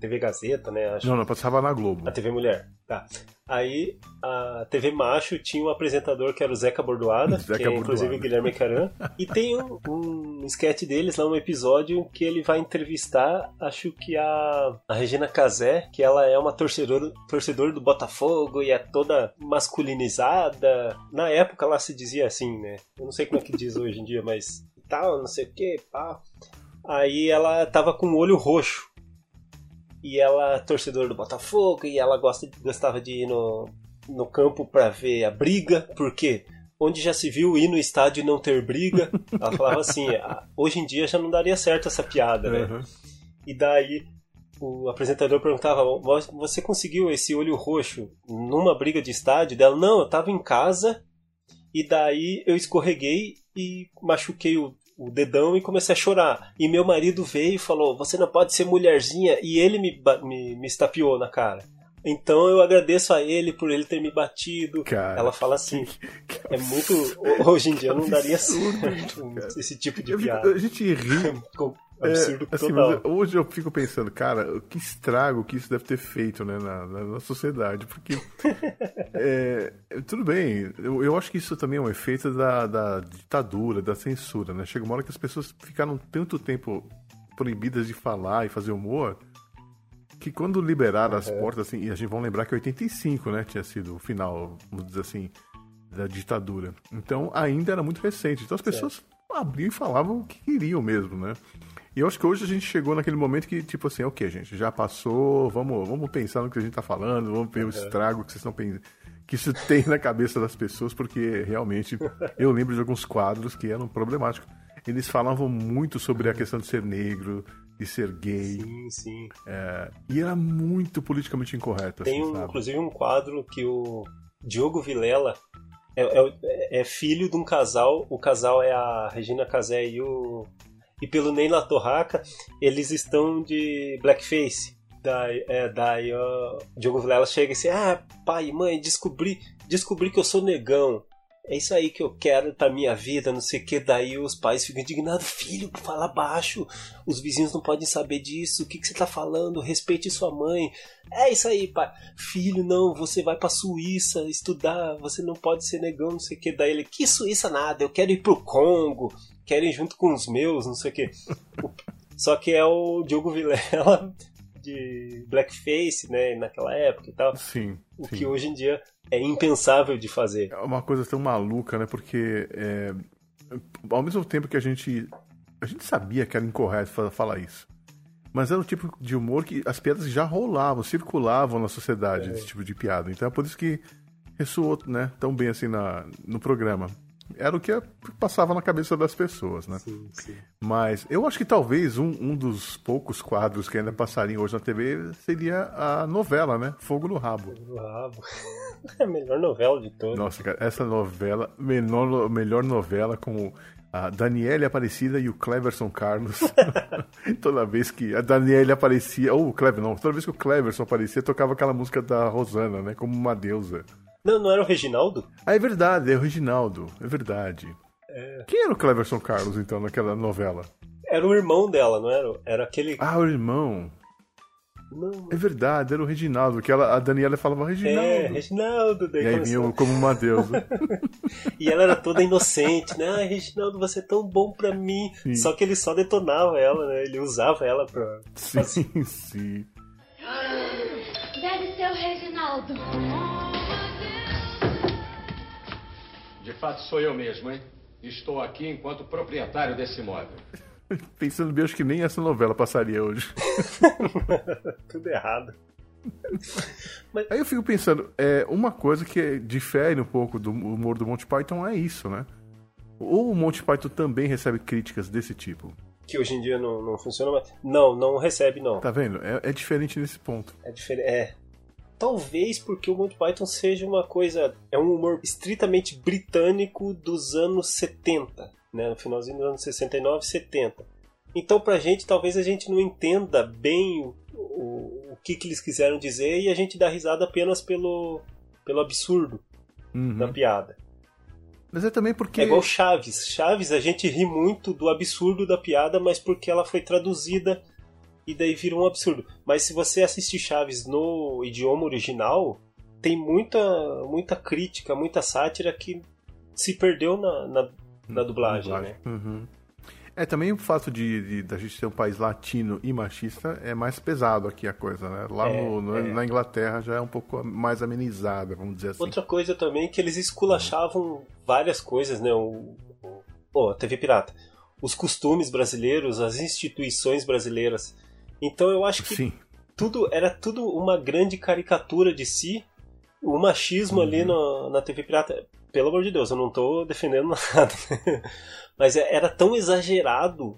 H: TV Gazeta, né? Acho.
B: Não, não, passava na Globo.
H: A TV Mulher, tá. Aí a TV Macho tinha um apresentador que era o Zeca Bordoada,
B: Zeca
H: que é inclusive
B: Bordoada.
H: o Guilherme Caran. E tem um, um sketch deles lá, um episódio que ele vai entrevistar, acho que a, a Regina Casé, que ela é uma torcedora, torcedora do Botafogo e é toda masculinizada. Na época ela se dizia assim, né? Eu não sei como é que diz hoje em dia, mas tal, não sei o que, pá. Aí ela tava com o olho roxo e ela é torcedora do Botafogo e ela gosta, gostava de ir no, no campo pra ver a briga, porque onde já se viu ir no estádio e não ter briga, ela falava assim, "Ah, hoje em dia já não daria certo essa piada, né?
B: Uhum.
H: E daí o apresentador perguntava, "Vo- você conseguiu esse olho roxo numa briga de estádio? Dela, não, eu tava em casa e daí eu escorreguei e machuquei o, o dedão e comecei a chorar. E meu marido veio e falou, você não pode ser mulherzinha, e ele me, me, me estapeou na cara. Então eu agradeço a ele por ele ter me batido.
B: Cara,
H: Ela fala assim,
B: que
H: é muito... Hoje em dia não daria certo esse tipo de
B: Eu
H: piada.
B: a gente ri
H: Absurdo
B: É, assim,
H: total.
B: hoje eu fico pensando, cara, que estrago que isso deve ter feito né, na, na- na sociedade. Porque. é, tudo bem, eu, eu acho que isso também é um efeito da, da ditadura, da censura, né? Chega uma hora que as pessoas ficaram tanto tempo proibidas de falar e fazer humor. Que quando liberaram as portas, assim, e a gente vai lembrar que 85, né, tinha sido o final, vamos dizer assim, da ditadura. Então ainda era muito recente. Então as pessoas abriam e falavam o que queriam mesmo, né? E eu acho que hoje a gente chegou naquele momento que, tipo assim, ok, gente, já passou, vamos, vamos pensar no que a gente tá falando, vamos ver o estrago que vocês estão pensando. Que isso tem na cabeça das pessoas, porque realmente eu lembro de alguns quadros que eram problemáticos. Eles falavam muito sobre a questão de ser negro, de ser gay,
H: Sim, sim.
B: é, e era muito politicamente incorreto,
H: Tem
B: assim, sabe?
H: inclusive um quadro que o Diogo Vilela é, é- é filho de um casal. O casal é a Regina Casé e o. E pelo Neila Torraca, eles estão de blackface. Daí, é, daí ó, Diogo Vilela chega e diz: Ah, pai, mãe, descobri, descobri que eu sou negão. é isso aí que eu quero pra minha vida, não sei o que. Daí os pais ficam indignados: Filho, fala baixo, os vizinhos não podem saber disso, o que, que você tá falando? Respeite sua mãe. É isso aí, pai. Filho, não, você vai pra Suíça estudar, você não pode ser negão, não sei o que. Daí ele: Que Suíça nada, eu quero ir pro Congo, quero ir junto com os meus, não sei o que. Só que é o Diogo Vilela de blackface, né, naquela época e tal.
B: Sim.
H: O
B: sim.
H: que hoje em dia é impensável de fazer.
B: É uma coisa tão maluca, né? Porque é, ao mesmo tempo que a gente. A gente sabia que era incorreto fa- falar isso. Mas era o tipo de humor que as piadas já rolavam, circulavam na sociedade, esse tipo de piada. Então é por isso que ressoou né, tão bem assim na, no programa. Era o que passava na cabeça das pessoas, né?
H: Sim, sim.
B: Mas eu acho que talvez um, um dos poucos quadros que ainda passariam hoje na TV seria a novela, né? Fogo no Rabo.
H: Do rabo. É a melhor novela de todas.
B: Nossa, cara, essa novela, menor, melhor novela com a Daniele Aparecida e o Cleverson Carlos. toda vez que a Daniele aparecia, ou o Clever, não, toda vez que o Cleverson aparecia, tocava aquela música da Rosana, né? Como uma deusa.
H: Não, não era o Reginaldo?
B: Ah, é verdade, é o Reginaldo, é verdade. Quem era o Cleverson Carlos, então, naquela novela?
H: Era o irmão dela, não era? Era aquele.
B: Ah, o irmão.
H: Não,
B: É verdade, era o Reginaldo, que ela, a Daniela falava Reginaldo.
H: é, Reginaldo. Daí
B: E aí vinha como uma deusa.
H: E ela era toda inocente, né? Ai, Reginaldo, você é tão bom pra mim.
B: Sim.
H: Só que ele só detonava ela, né? Ele usava ela pra.
B: sim, sim.
J: Deve ser o Reginaldo.
K: De fato, sou eu mesmo, hein? Estou aqui enquanto proprietário desse imóvel.
B: Pensando bem, acho que nem essa novela passaria hoje.
H: Tudo errado.
B: Aí eu fico pensando, é, uma coisa que difere um pouco do humor do Monty Python é isso, né? Ou o Monty Python também recebe críticas desse tipo?
H: Que hoje em dia não, não funciona mais. Não, não recebe, não.
B: Tá vendo? É, é diferente nesse ponto.
H: É diferente. É. Talvez porque o Monty Python seja uma coisa. É um humor estritamente britânico dos anos 70, né? No finalzinho dos anos 69, 70. Então, pra gente, talvez a gente não entenda bem o, o, o que, que eles quiseram dizer e a gente dá risada apenas pelo, pelo absurdo
B: Uhum.
H: da piada.
B: Mas é também porque.
H: É igual Chaves. Chaves, a gente ri muito do absurdo da piada, mas porque ela foi traduzida e daí vira um absurdo. Mas se você assistir Chaves no idioma original, tem muita, muita crítica, muita sátira que se perdeu na, na, na dublagem, né?
B: Uhum. É, também o fato de, de, da gente ser um país latino e machista é mais pesado aqui a coisa, né? Lá
H: É,
B: no, no-
H: é.
B: na Inglaterra já é um pouco mais amenizada, vamos dizer assim.
H: Outra coisa também é que eles esculachavam várias coisas, né? O, o, TV Pirata. Os costumes brasileiros, as instituições brasileiras. Então eu acho que
B: Sim.
H: tudo era tudo uma grande caricatura de si. O machismo ali na, na TV Pirata. Pelo amor de Deus, eu não tô defendendo nada. Mas é- era tão exagerado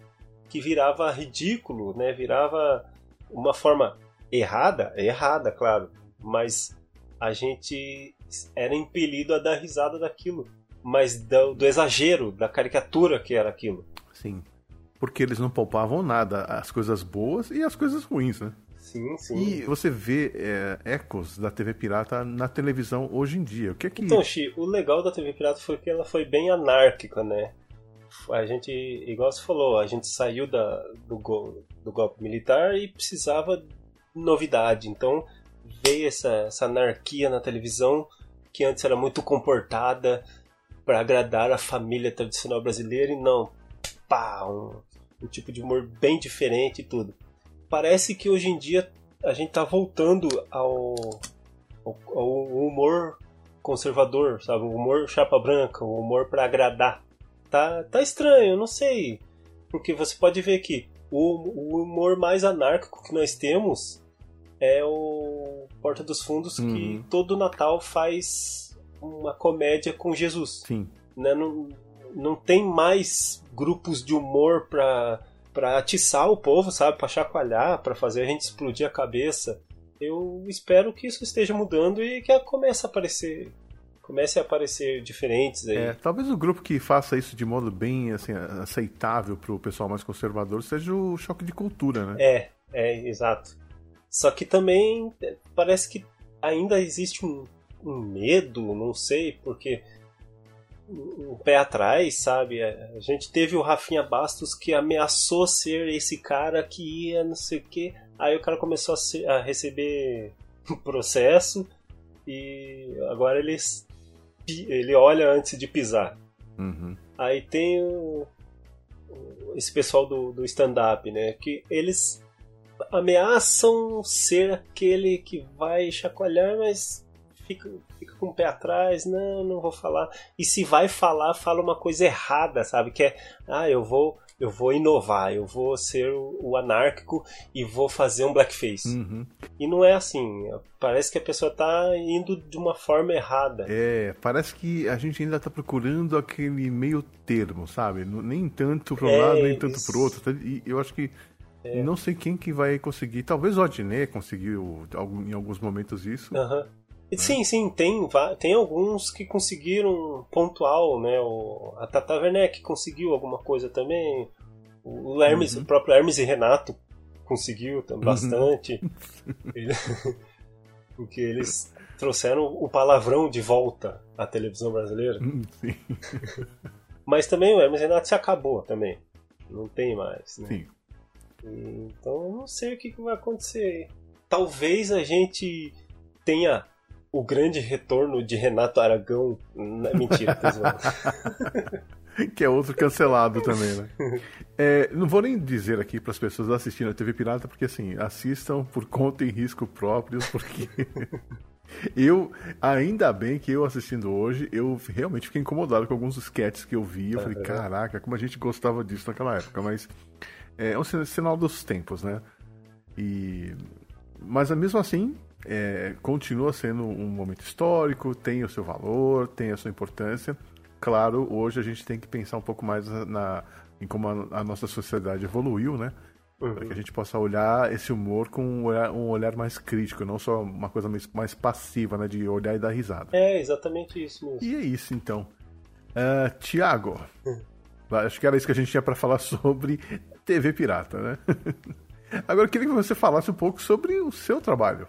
H: que virava ridículo, né? Virava uma forma errada, errada, claro. Mas a gente era impelido a dar risada daquilo. Mas do, do exagero, da caricatura que era aquilo.
B: Sim. Porque eles não poupavam nada, as coisas boas e as coisas ruins, né?
H: Sim, sim.
B: E você vê é, ecos da TV Pirata na televisão hoje em dia. O que é que.
H: Então, Xi, o legal da TV Pirata foi que ela foi bem anárquica, né? A gente, igual você falou, a gente saiu da, do, gol- do golpe militar e precisava de novidade. Então veio essa, essa anarquia na televisão, que antes era muito comportada para agradar a família tradicional brasileira, e não, pá, um, um tipo de humor bem diferente e tudo. Parece que hoje em dia a gente tá voltando ao, ao, ao humor conservador, sabe? O humor chapa branca, o humor para agradar. Tá, tá estranho, não sei. Porque você pode ver que o, o humor mais anárquico que nós temos é o Porta dos Fundos, que
B: Uhum.
H: todo Natal faz uma comédia com Jesus.
B: Sim.
H: Né? Não, não tem mais grupos de humor pra, pra atiçar o povo, sabe? Pra chacoalhar, pra fazer a gente explodir a cabeça. Eu espero que isso esteja mudando e que comece a aparecer. Comece a aparecer diferentes aí.
B: É, talvez o grupo que faça isso de modo bem assim, aceitável pro pessoal mais conservador seja o choque de cultura, né?
H: É, é, exato. Só que também é, parece que ainda existe um, um medo, não sei, porque um pé atrás, sabe? A gente teve o Rafinha Bastos que ameaçou ser esse cara que ia não sei o que. Aí o cara começou a, ser, a receber processo e agora ele, ele olha antes de pisar.
B: Uhum.
H: Aí tem o, esse pessoal do, do stand-up, né? Que eles ameaçam ser aquele que vai chacoalhar, mas fica, fica com o pé atrás, não, não vou falar. E se vai falar, fala uma coisa errada, sabe? Que é, ah, eu vou, eu vou inovar, eu vou ser o, anárquico e vou fazer um blackface.
B: Uhum.
H: E não é assim. Parece que a pessoa tá indo de uma forma errada.
B: É, parece que a gente ainda tá procurando aquele meio termo, sabe? Nem tanto para um
H: É,
B: lado, nem tanto
H: isso.
B: pro outro. E eu acho que não sei quem que vai conseguir. Talvez o Adnet conseguiu em alguns momentos isso.
H: Aham. Sim, sim, tem, tem alguns que conseguiram pontual, né? O, a Tata Werneck conseguiu alguma coisa também. O Hermes, o próprio Hermes e Renato conseguiu tam- bastante. Ele- Porque eles trouxeram o palavrão de volta à televisão brasileira.
B: Hum, Sim,
H: Mas também o Hermes e Renato se acabou também. Não tem mais, né?
B: sim.
H: Então eu não sei o que, que vai acontecer. Talvez a gente tenha o grande retorno de Renato Aragão. Mentira, zoando.
B: Que é outro cancelado também, né? É, não vou nem dizer aqui para as pessoas assistindo a TV Pirata, porque assim, assistam por conta e risco próprios, porque eu, ainda bem que eu assistindo hoje, eu realmente fiquei incomodado com alguns sketches que eu vi. Eu falei, caraca, como a gente gostava disso naquela época, mas é um sin- sinal dos tempos, né? E mas mesmo assim, é, continua sendo um momento histórico, tem o seu valor, tem a sua importância. Claro, hoje a gente tem que pensar um pouco mais na, em como a, a nossa sociedade evoluiu, né? Para que a gente possa olhar esse humor com um olhar, um olhar mais crítico, não só uma coisa mais, mais passiva, né? De olhar e dar risada.
H: É exatamente isso mesmo.
B: E é isso então. Ah, Tiago, acho que era isso que a gente tinha para falar sobre TV Pirata, né? Agora eu queria que você falasse um pouco sobre o seu trabalho.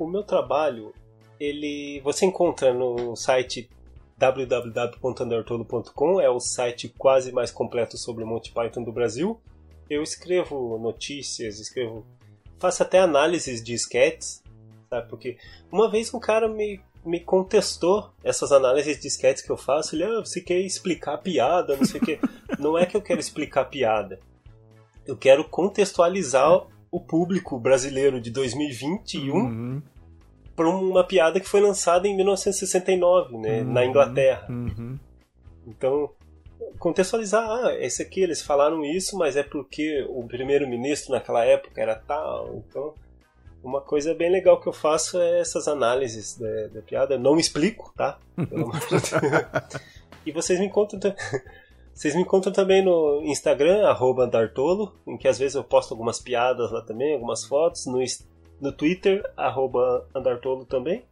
H: O meu trabalho, ele você encontra no site www.undertolo.com, é o site quase mais completo sobre o Monty Python do Brasil. Eu escrevo notícias, escrevo, faço até análises de sketches, sabe? Porque uma vez um cara me me contestou essas análises de sketches que eu faço. Ele, ah, você quer explicar a piada, não sei o quê. Não é que eu quero explicar a piada. Eu quero contextualizar o público brasileiro de 2021
B: Uhum,
H: para uma piada que foi lançada em 1969, né, na Inglaterra.
B: uhum.
H: Então, contextualizar, ah, esse aqui eles falaram isso, mas é porque o primeiro-ministro naquela época era tal. Então, uma coisa bem legal que eu faço é essas análises da, da piada. Eu não explico, tá? E vocês me encontram Vocês me encontram também no Instagram, Andartolo, em que às vezes eu posto algumas piadas lá também, algumas fotos. No, no Twitter, arroba Andartolo também.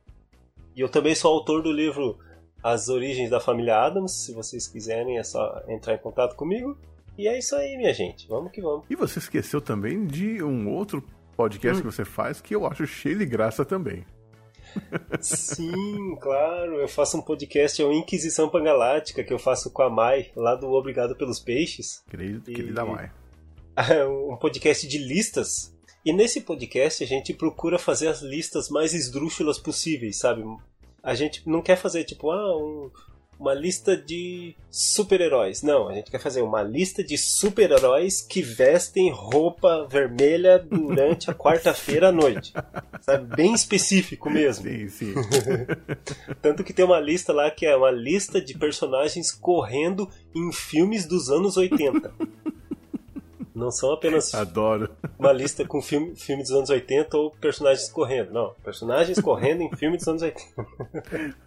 H: E eu também sou autor do livro As Origens da Família Adams. Se vocês quiserem, é só entrar em contato comigo. E é isso aí, minha gente. Vamos que vamos.
B: E você esqueceu também de um outro podcast que você faz que eu acho cheio de graça também.
H: Sim, claro. Eu faço um podcast, é o Inquisição Pangalática, que eu faço com a Mai, lá do Obrigado pelos Peixes.
B: Querido,
H: E-
B: querida Mai.
H: um podcast de listas. E nesse podcast a gente procura fazer as listas mais esdrúxulas possíveis, sabe? A gente não quer fazer tipo, ah, um- uma lista de super-heróis. Não, a gente quer fazer uma lista de super-heróis que vestem roupa vermelha durante a quarta-feira à noite. Sabe? Bem específico mesmo.
B: Sim, sim.
H: Tanto que tem uma lista lá que é uma lista de personagens correndo em filmes dos anos 80. Não são apenas
B: Adoro.
H: uma lista com filme, filme dos anos 80 ou personagens correndo. Não, personagens correndo em filme dos anos 80.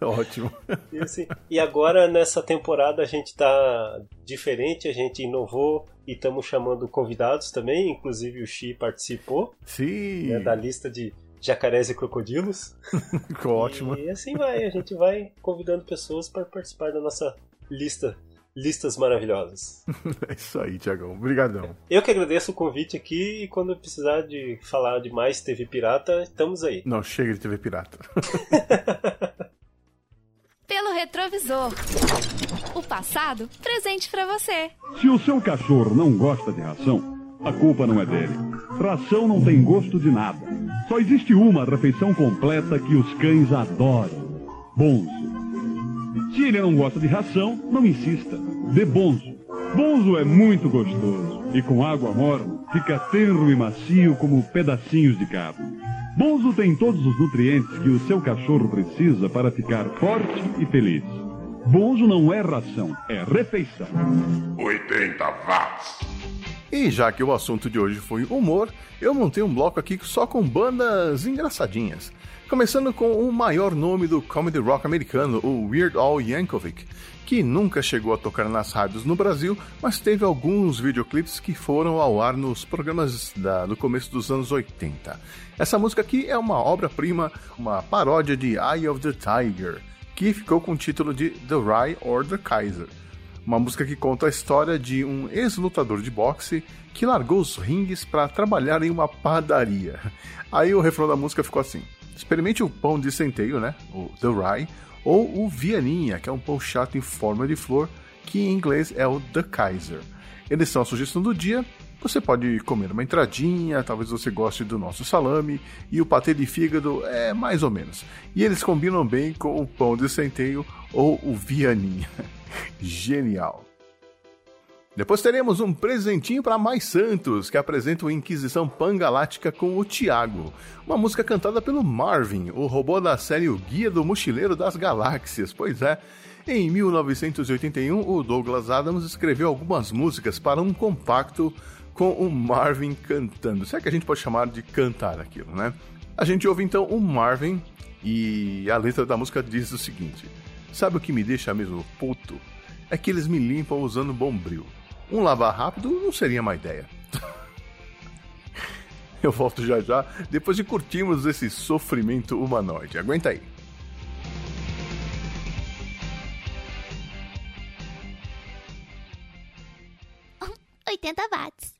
B: Ótimo.
H: E, assim, e agora nessa temporada a gente tá diferente, a gente inovou e estamos chamando convidados também, inclusive o Xi participou
B: Sim.
H: né, da lista de jacarés e crocodilos.
B: Ótimo.
H: E assim vai, a gente vai convidando pessoas para participar da nossa lista, listas maravilhosas.
B: É isso aí, Tiagão. Obrigadão.
H: Eu que agradeço o convite aqui e quando precisar de falar de mais TV Pirata, estamos aí.
B: Não, chega de TV pirata.
C: Pelo Retrovisor. O passado presente para você.
J: Se o seu cachorro não gosta de ração, a culpa não é dele. Ração não tem gosto de nada. Só existe uma refeição completa que os cães adoram: bonzo. Se ele não gosta de ração, não insista. Dê bonzo. Bonzo é muito gostoso e com água morna fica tenro e macio como pedacinhos de carne. Bonzo tem todos os nutrientes que o seu cachorro precisa para ficar forte e feliz. Bonzo não é ração, é refeição.
A: 80 watts.
B: E já que o assunto de hoje foi humor, eu montei um bloco aqui só com bandas engraçadinhas. Começando com o maior nome do comedy rock americano, o Weird Al Yankovic, que nunca chegou a tocar nas rádios no Brasil, mas teve alguns videoclipes que foram ao ar nos programas da, do começo dos anos 80. Essa música aqui é uma obra-prima, uma paródia de Eye of the Tiger, que ficou com o título de The Rye or the Kaiser. Uma música que conta a história de um ex-lutador de boxe que largou os ringues para trabalhar em uma padaria. Aí o refrão da música ficou assim: Experimente o pão de centeio, né? O The Rye, ou o Vianinha, que é um pão chato em forma de flor, que em inglês é o The Kaiser. Eles são a sugestão do dia. Você pode comer uma entradinha, talvez você goste do nosso salame, e o patê de fígado é mais ou menos. E eles combinam bem com o pão de centeio ou o Vianinha. Genial! Depois teremos um presentinho para Mais Santos, que apresenta o Inquisição Pangalática com o Tiago, uma música cantada pelo Marvin, o robô da série O Guia do Mochileiro das Galáxias. Pois é, em 1981 o Douglas Adams escreveu algumas músicas para um compacto com o Marvin cantando. Será que a gente pode chamar de cantar aquilo, né? A gente ouve então o Marvin e a letra da música diz o seguinte: Sabe o que me deixa mesmo puto? É que eles me limpam usando bombril. Um lavar rápido não seria má ideia. Eu volto já já, depois de curtirmos esse sofrimento humanoide. Aguenta aí.
L: Oitenta watts.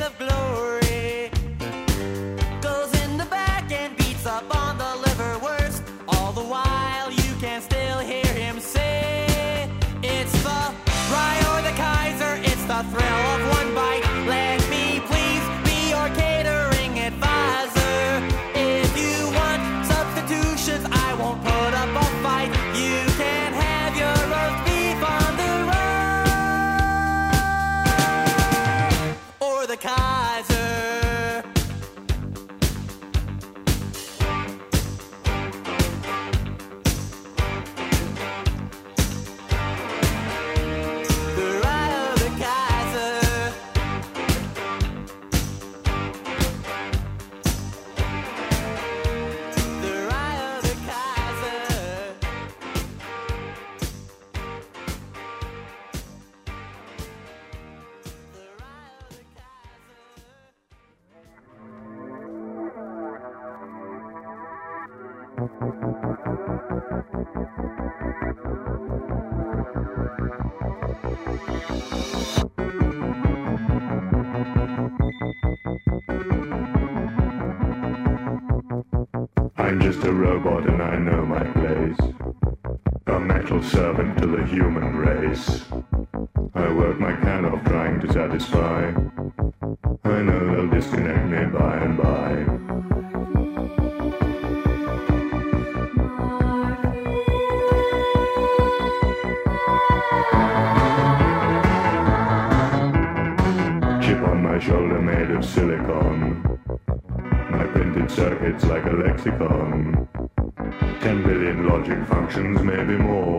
M: Of glory.
N: Servant to the human race. I work my can off trying to satisfy. I know they'll disconnect me by and by. Chip on my shoulder made of silicon. My printed circuits like a lexicon. Ten billion logic functions, maybe more.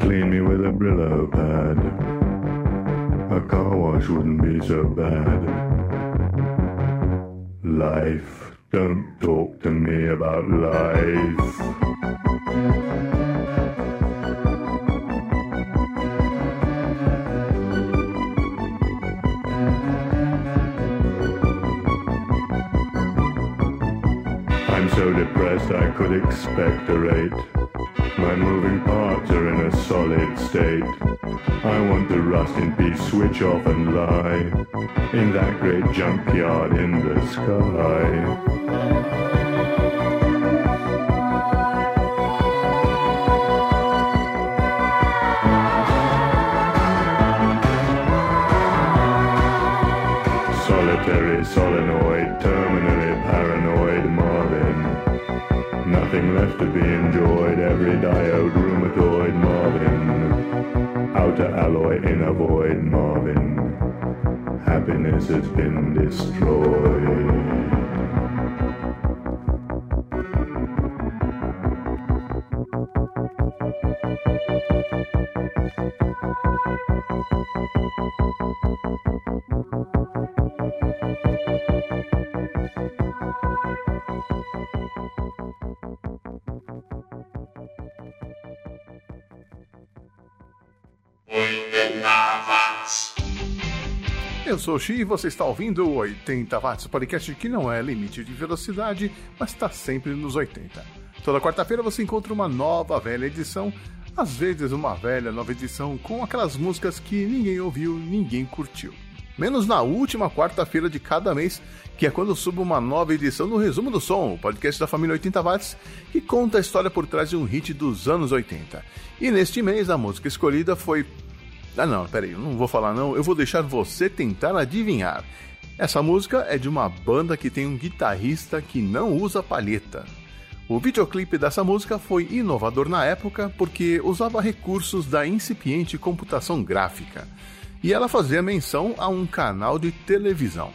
N: Clean me with a Brillo pad. A car wash wouldn't be so bad. Life, don't talk to me about life. I'm so depressed I could expectorate. My moving parts are in a solid state. I want the rust in peace, switch off and lie in that great junkyard in the sky. Solitary, solenoid, terminally paranoid. Nothing left to be enjoyed, every diode rheumatoid Marvin. Outer alloy, inner void Marvin. Happiness has been destroyed.
B: Sou Xi e você está ouvindo o 80 Watts, podcast que não é limite de velocidade, mas está sempre nos 80. Toda quarta-feira você encontra uma nova velha edição, às vezes uma velha nova edição com aquelas músicas que ninguém ouviu, ninguém curtiu. Menos na última quarta-feira de cada mês, que é quando subo uma nova edição do Resumo do Som, o podcast da família 80 Watts, que conta a história por trás de um hit dos anos 80. E neste mês a música escolhida foi ah não, peraí, eu não vou falar não, eu vou deixar você tentar adivinhar. Essa música é de uma banda que tem um guitarrista que não usa palheta. O videoclipe dessa música foi inovador na época porque usava recursos da incipiente computação gráfica. E ela fazia menção a um canal de televisão.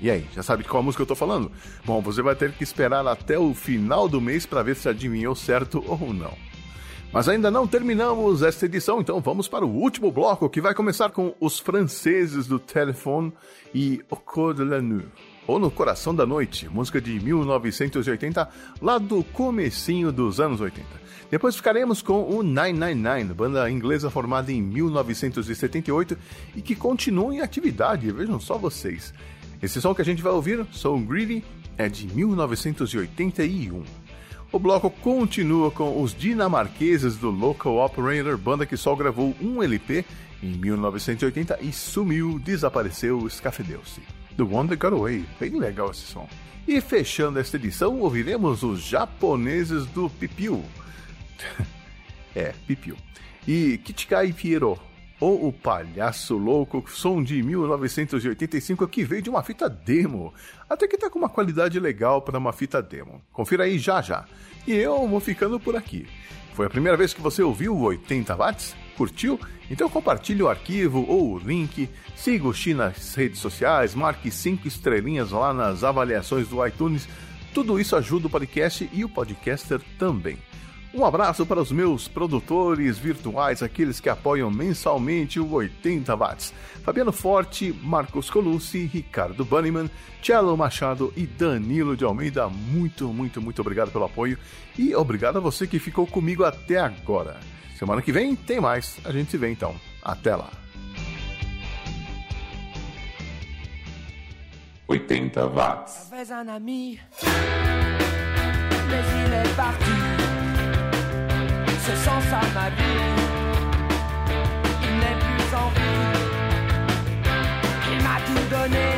B: E aí, já sabe de qual música eu tô falando? Bom, você vai ter que esperar até o final do mês para ver se adivinhou certo ou não. Mas ainda não terminamos esta edição, então vamos para o último bloco que vai começar com os franceses do Telefone e Au Coeur de la Nuit, ou No Coração da Noite, música de 1980, lá do comecinho dos anos 80. Depois ficaremos com o 999, banda inglesa formada em 1978 e que continua em atividade, vejam só vocês. Esse som que a gente vai ouvir, So Greedy, é de 1981. O bloco continua com os dinamarqueses do Local Operator, banda que só gravou um LP em 1980 e sumiu, desapareceu, escafedeu-se. The One That Got Away, bem legal esse som. E fechando esta edição, ouviremos os japoneses do Pipiu. é, Pipiu. E Kichikai Piero, ou O Palhaço Louco, som de 1985 que veio de uma fita demo. Até que tá com uma qualidade legal para uma fita demo. Confira aí já já. E eu vou ficando por aqui. Foi a primeira vez que você ouviu o 80 watts? Curtiu? Então compartilhe o arquivo ou o link, siga o Xi nas redes sociais, marque 5 estrelinhas lá nas avaliações do iTunes. Tudo isso ajuda o podcast e o podcaster também. Um abraço para os meus produtores virtuais, aqueles que apoiam mensalmente o 80 Watts: Fabiano Forte, Marcos Colucci, Ricardo Banniman, Cello Machado e Danilo de Almeida. Muito, muito, muito obrigado pelo apoio e obrigado a você que ficou comigo até agora. Semana que vem tem mais, a gente se vê então. Até lá.
A: 80 watts.
M: ce sens à ma vie. Il n'est plus en vie. Il m'a tout donné,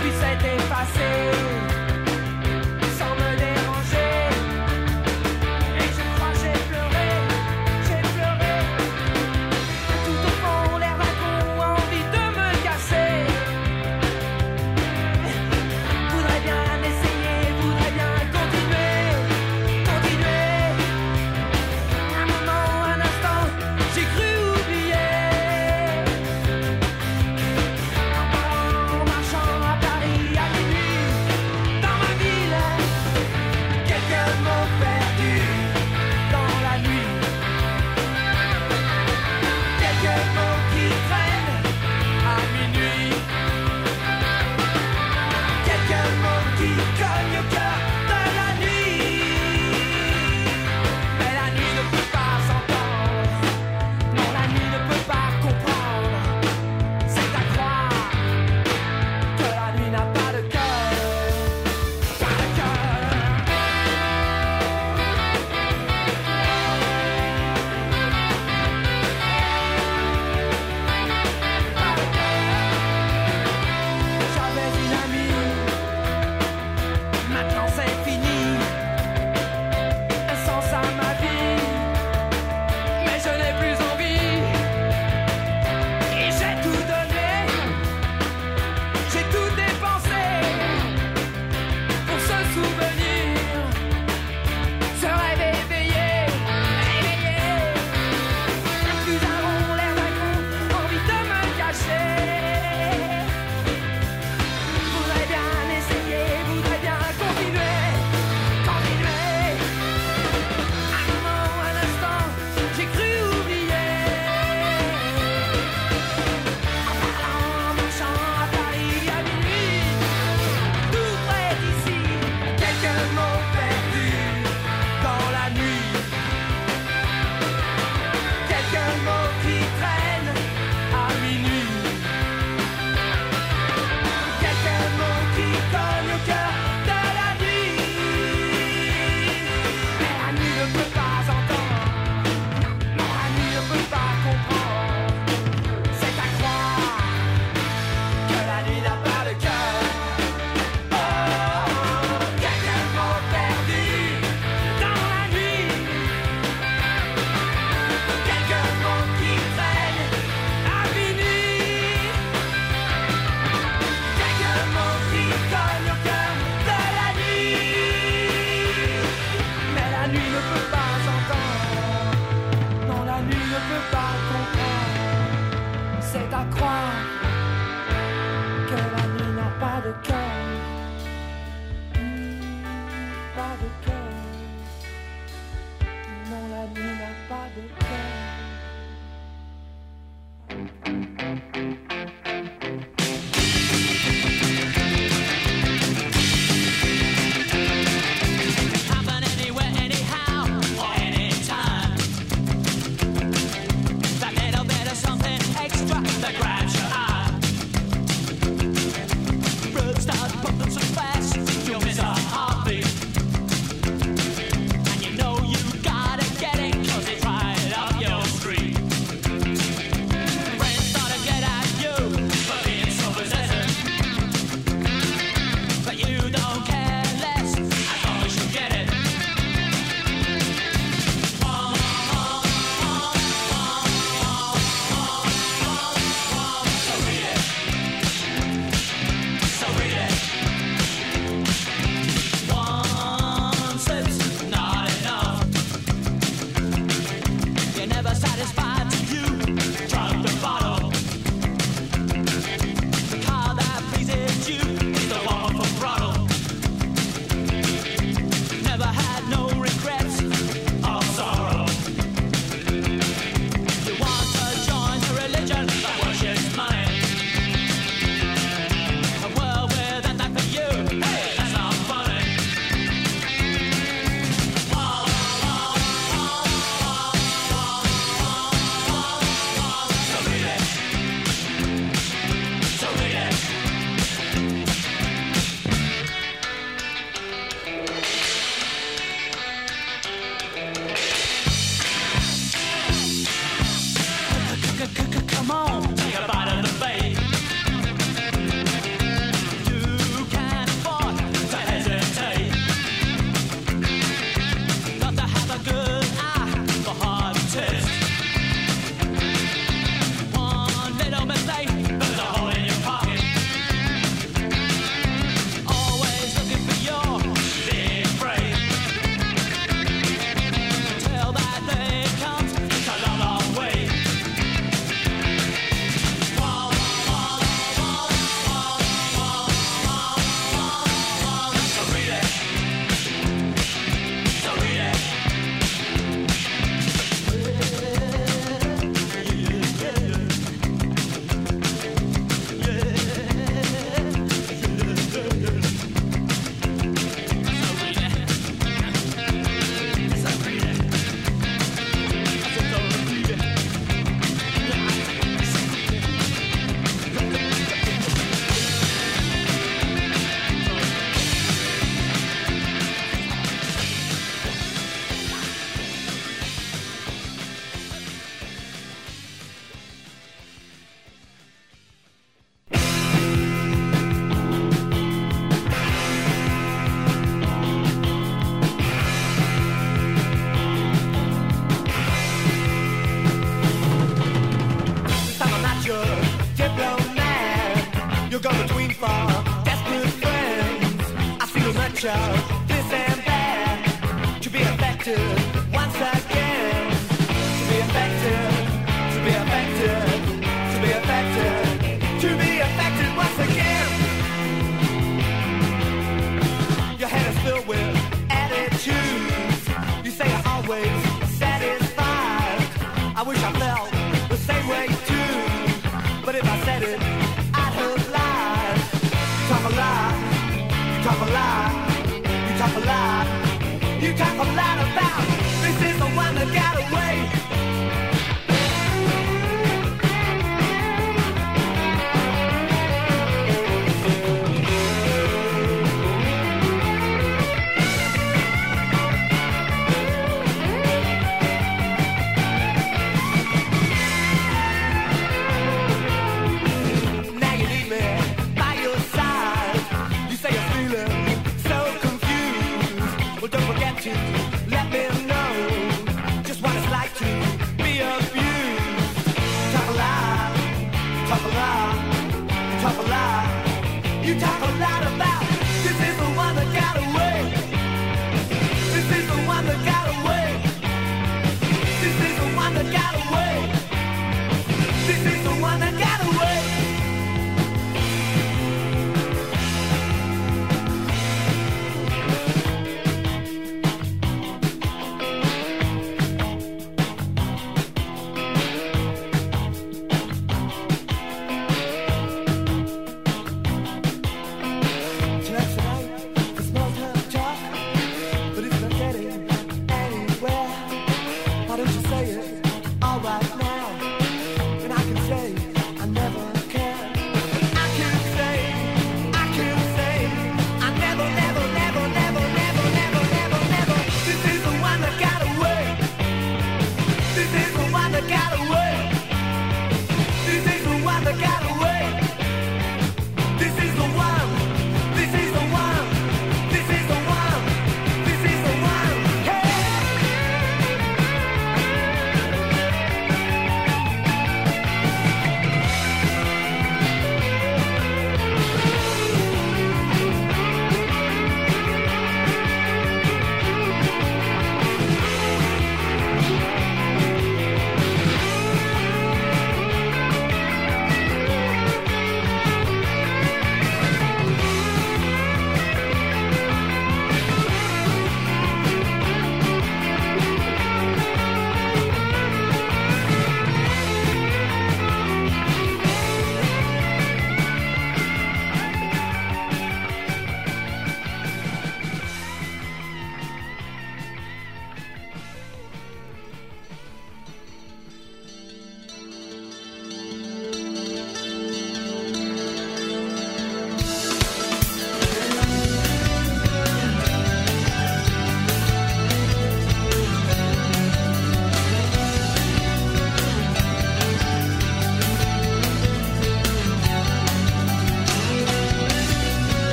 M: puis s'est effacé.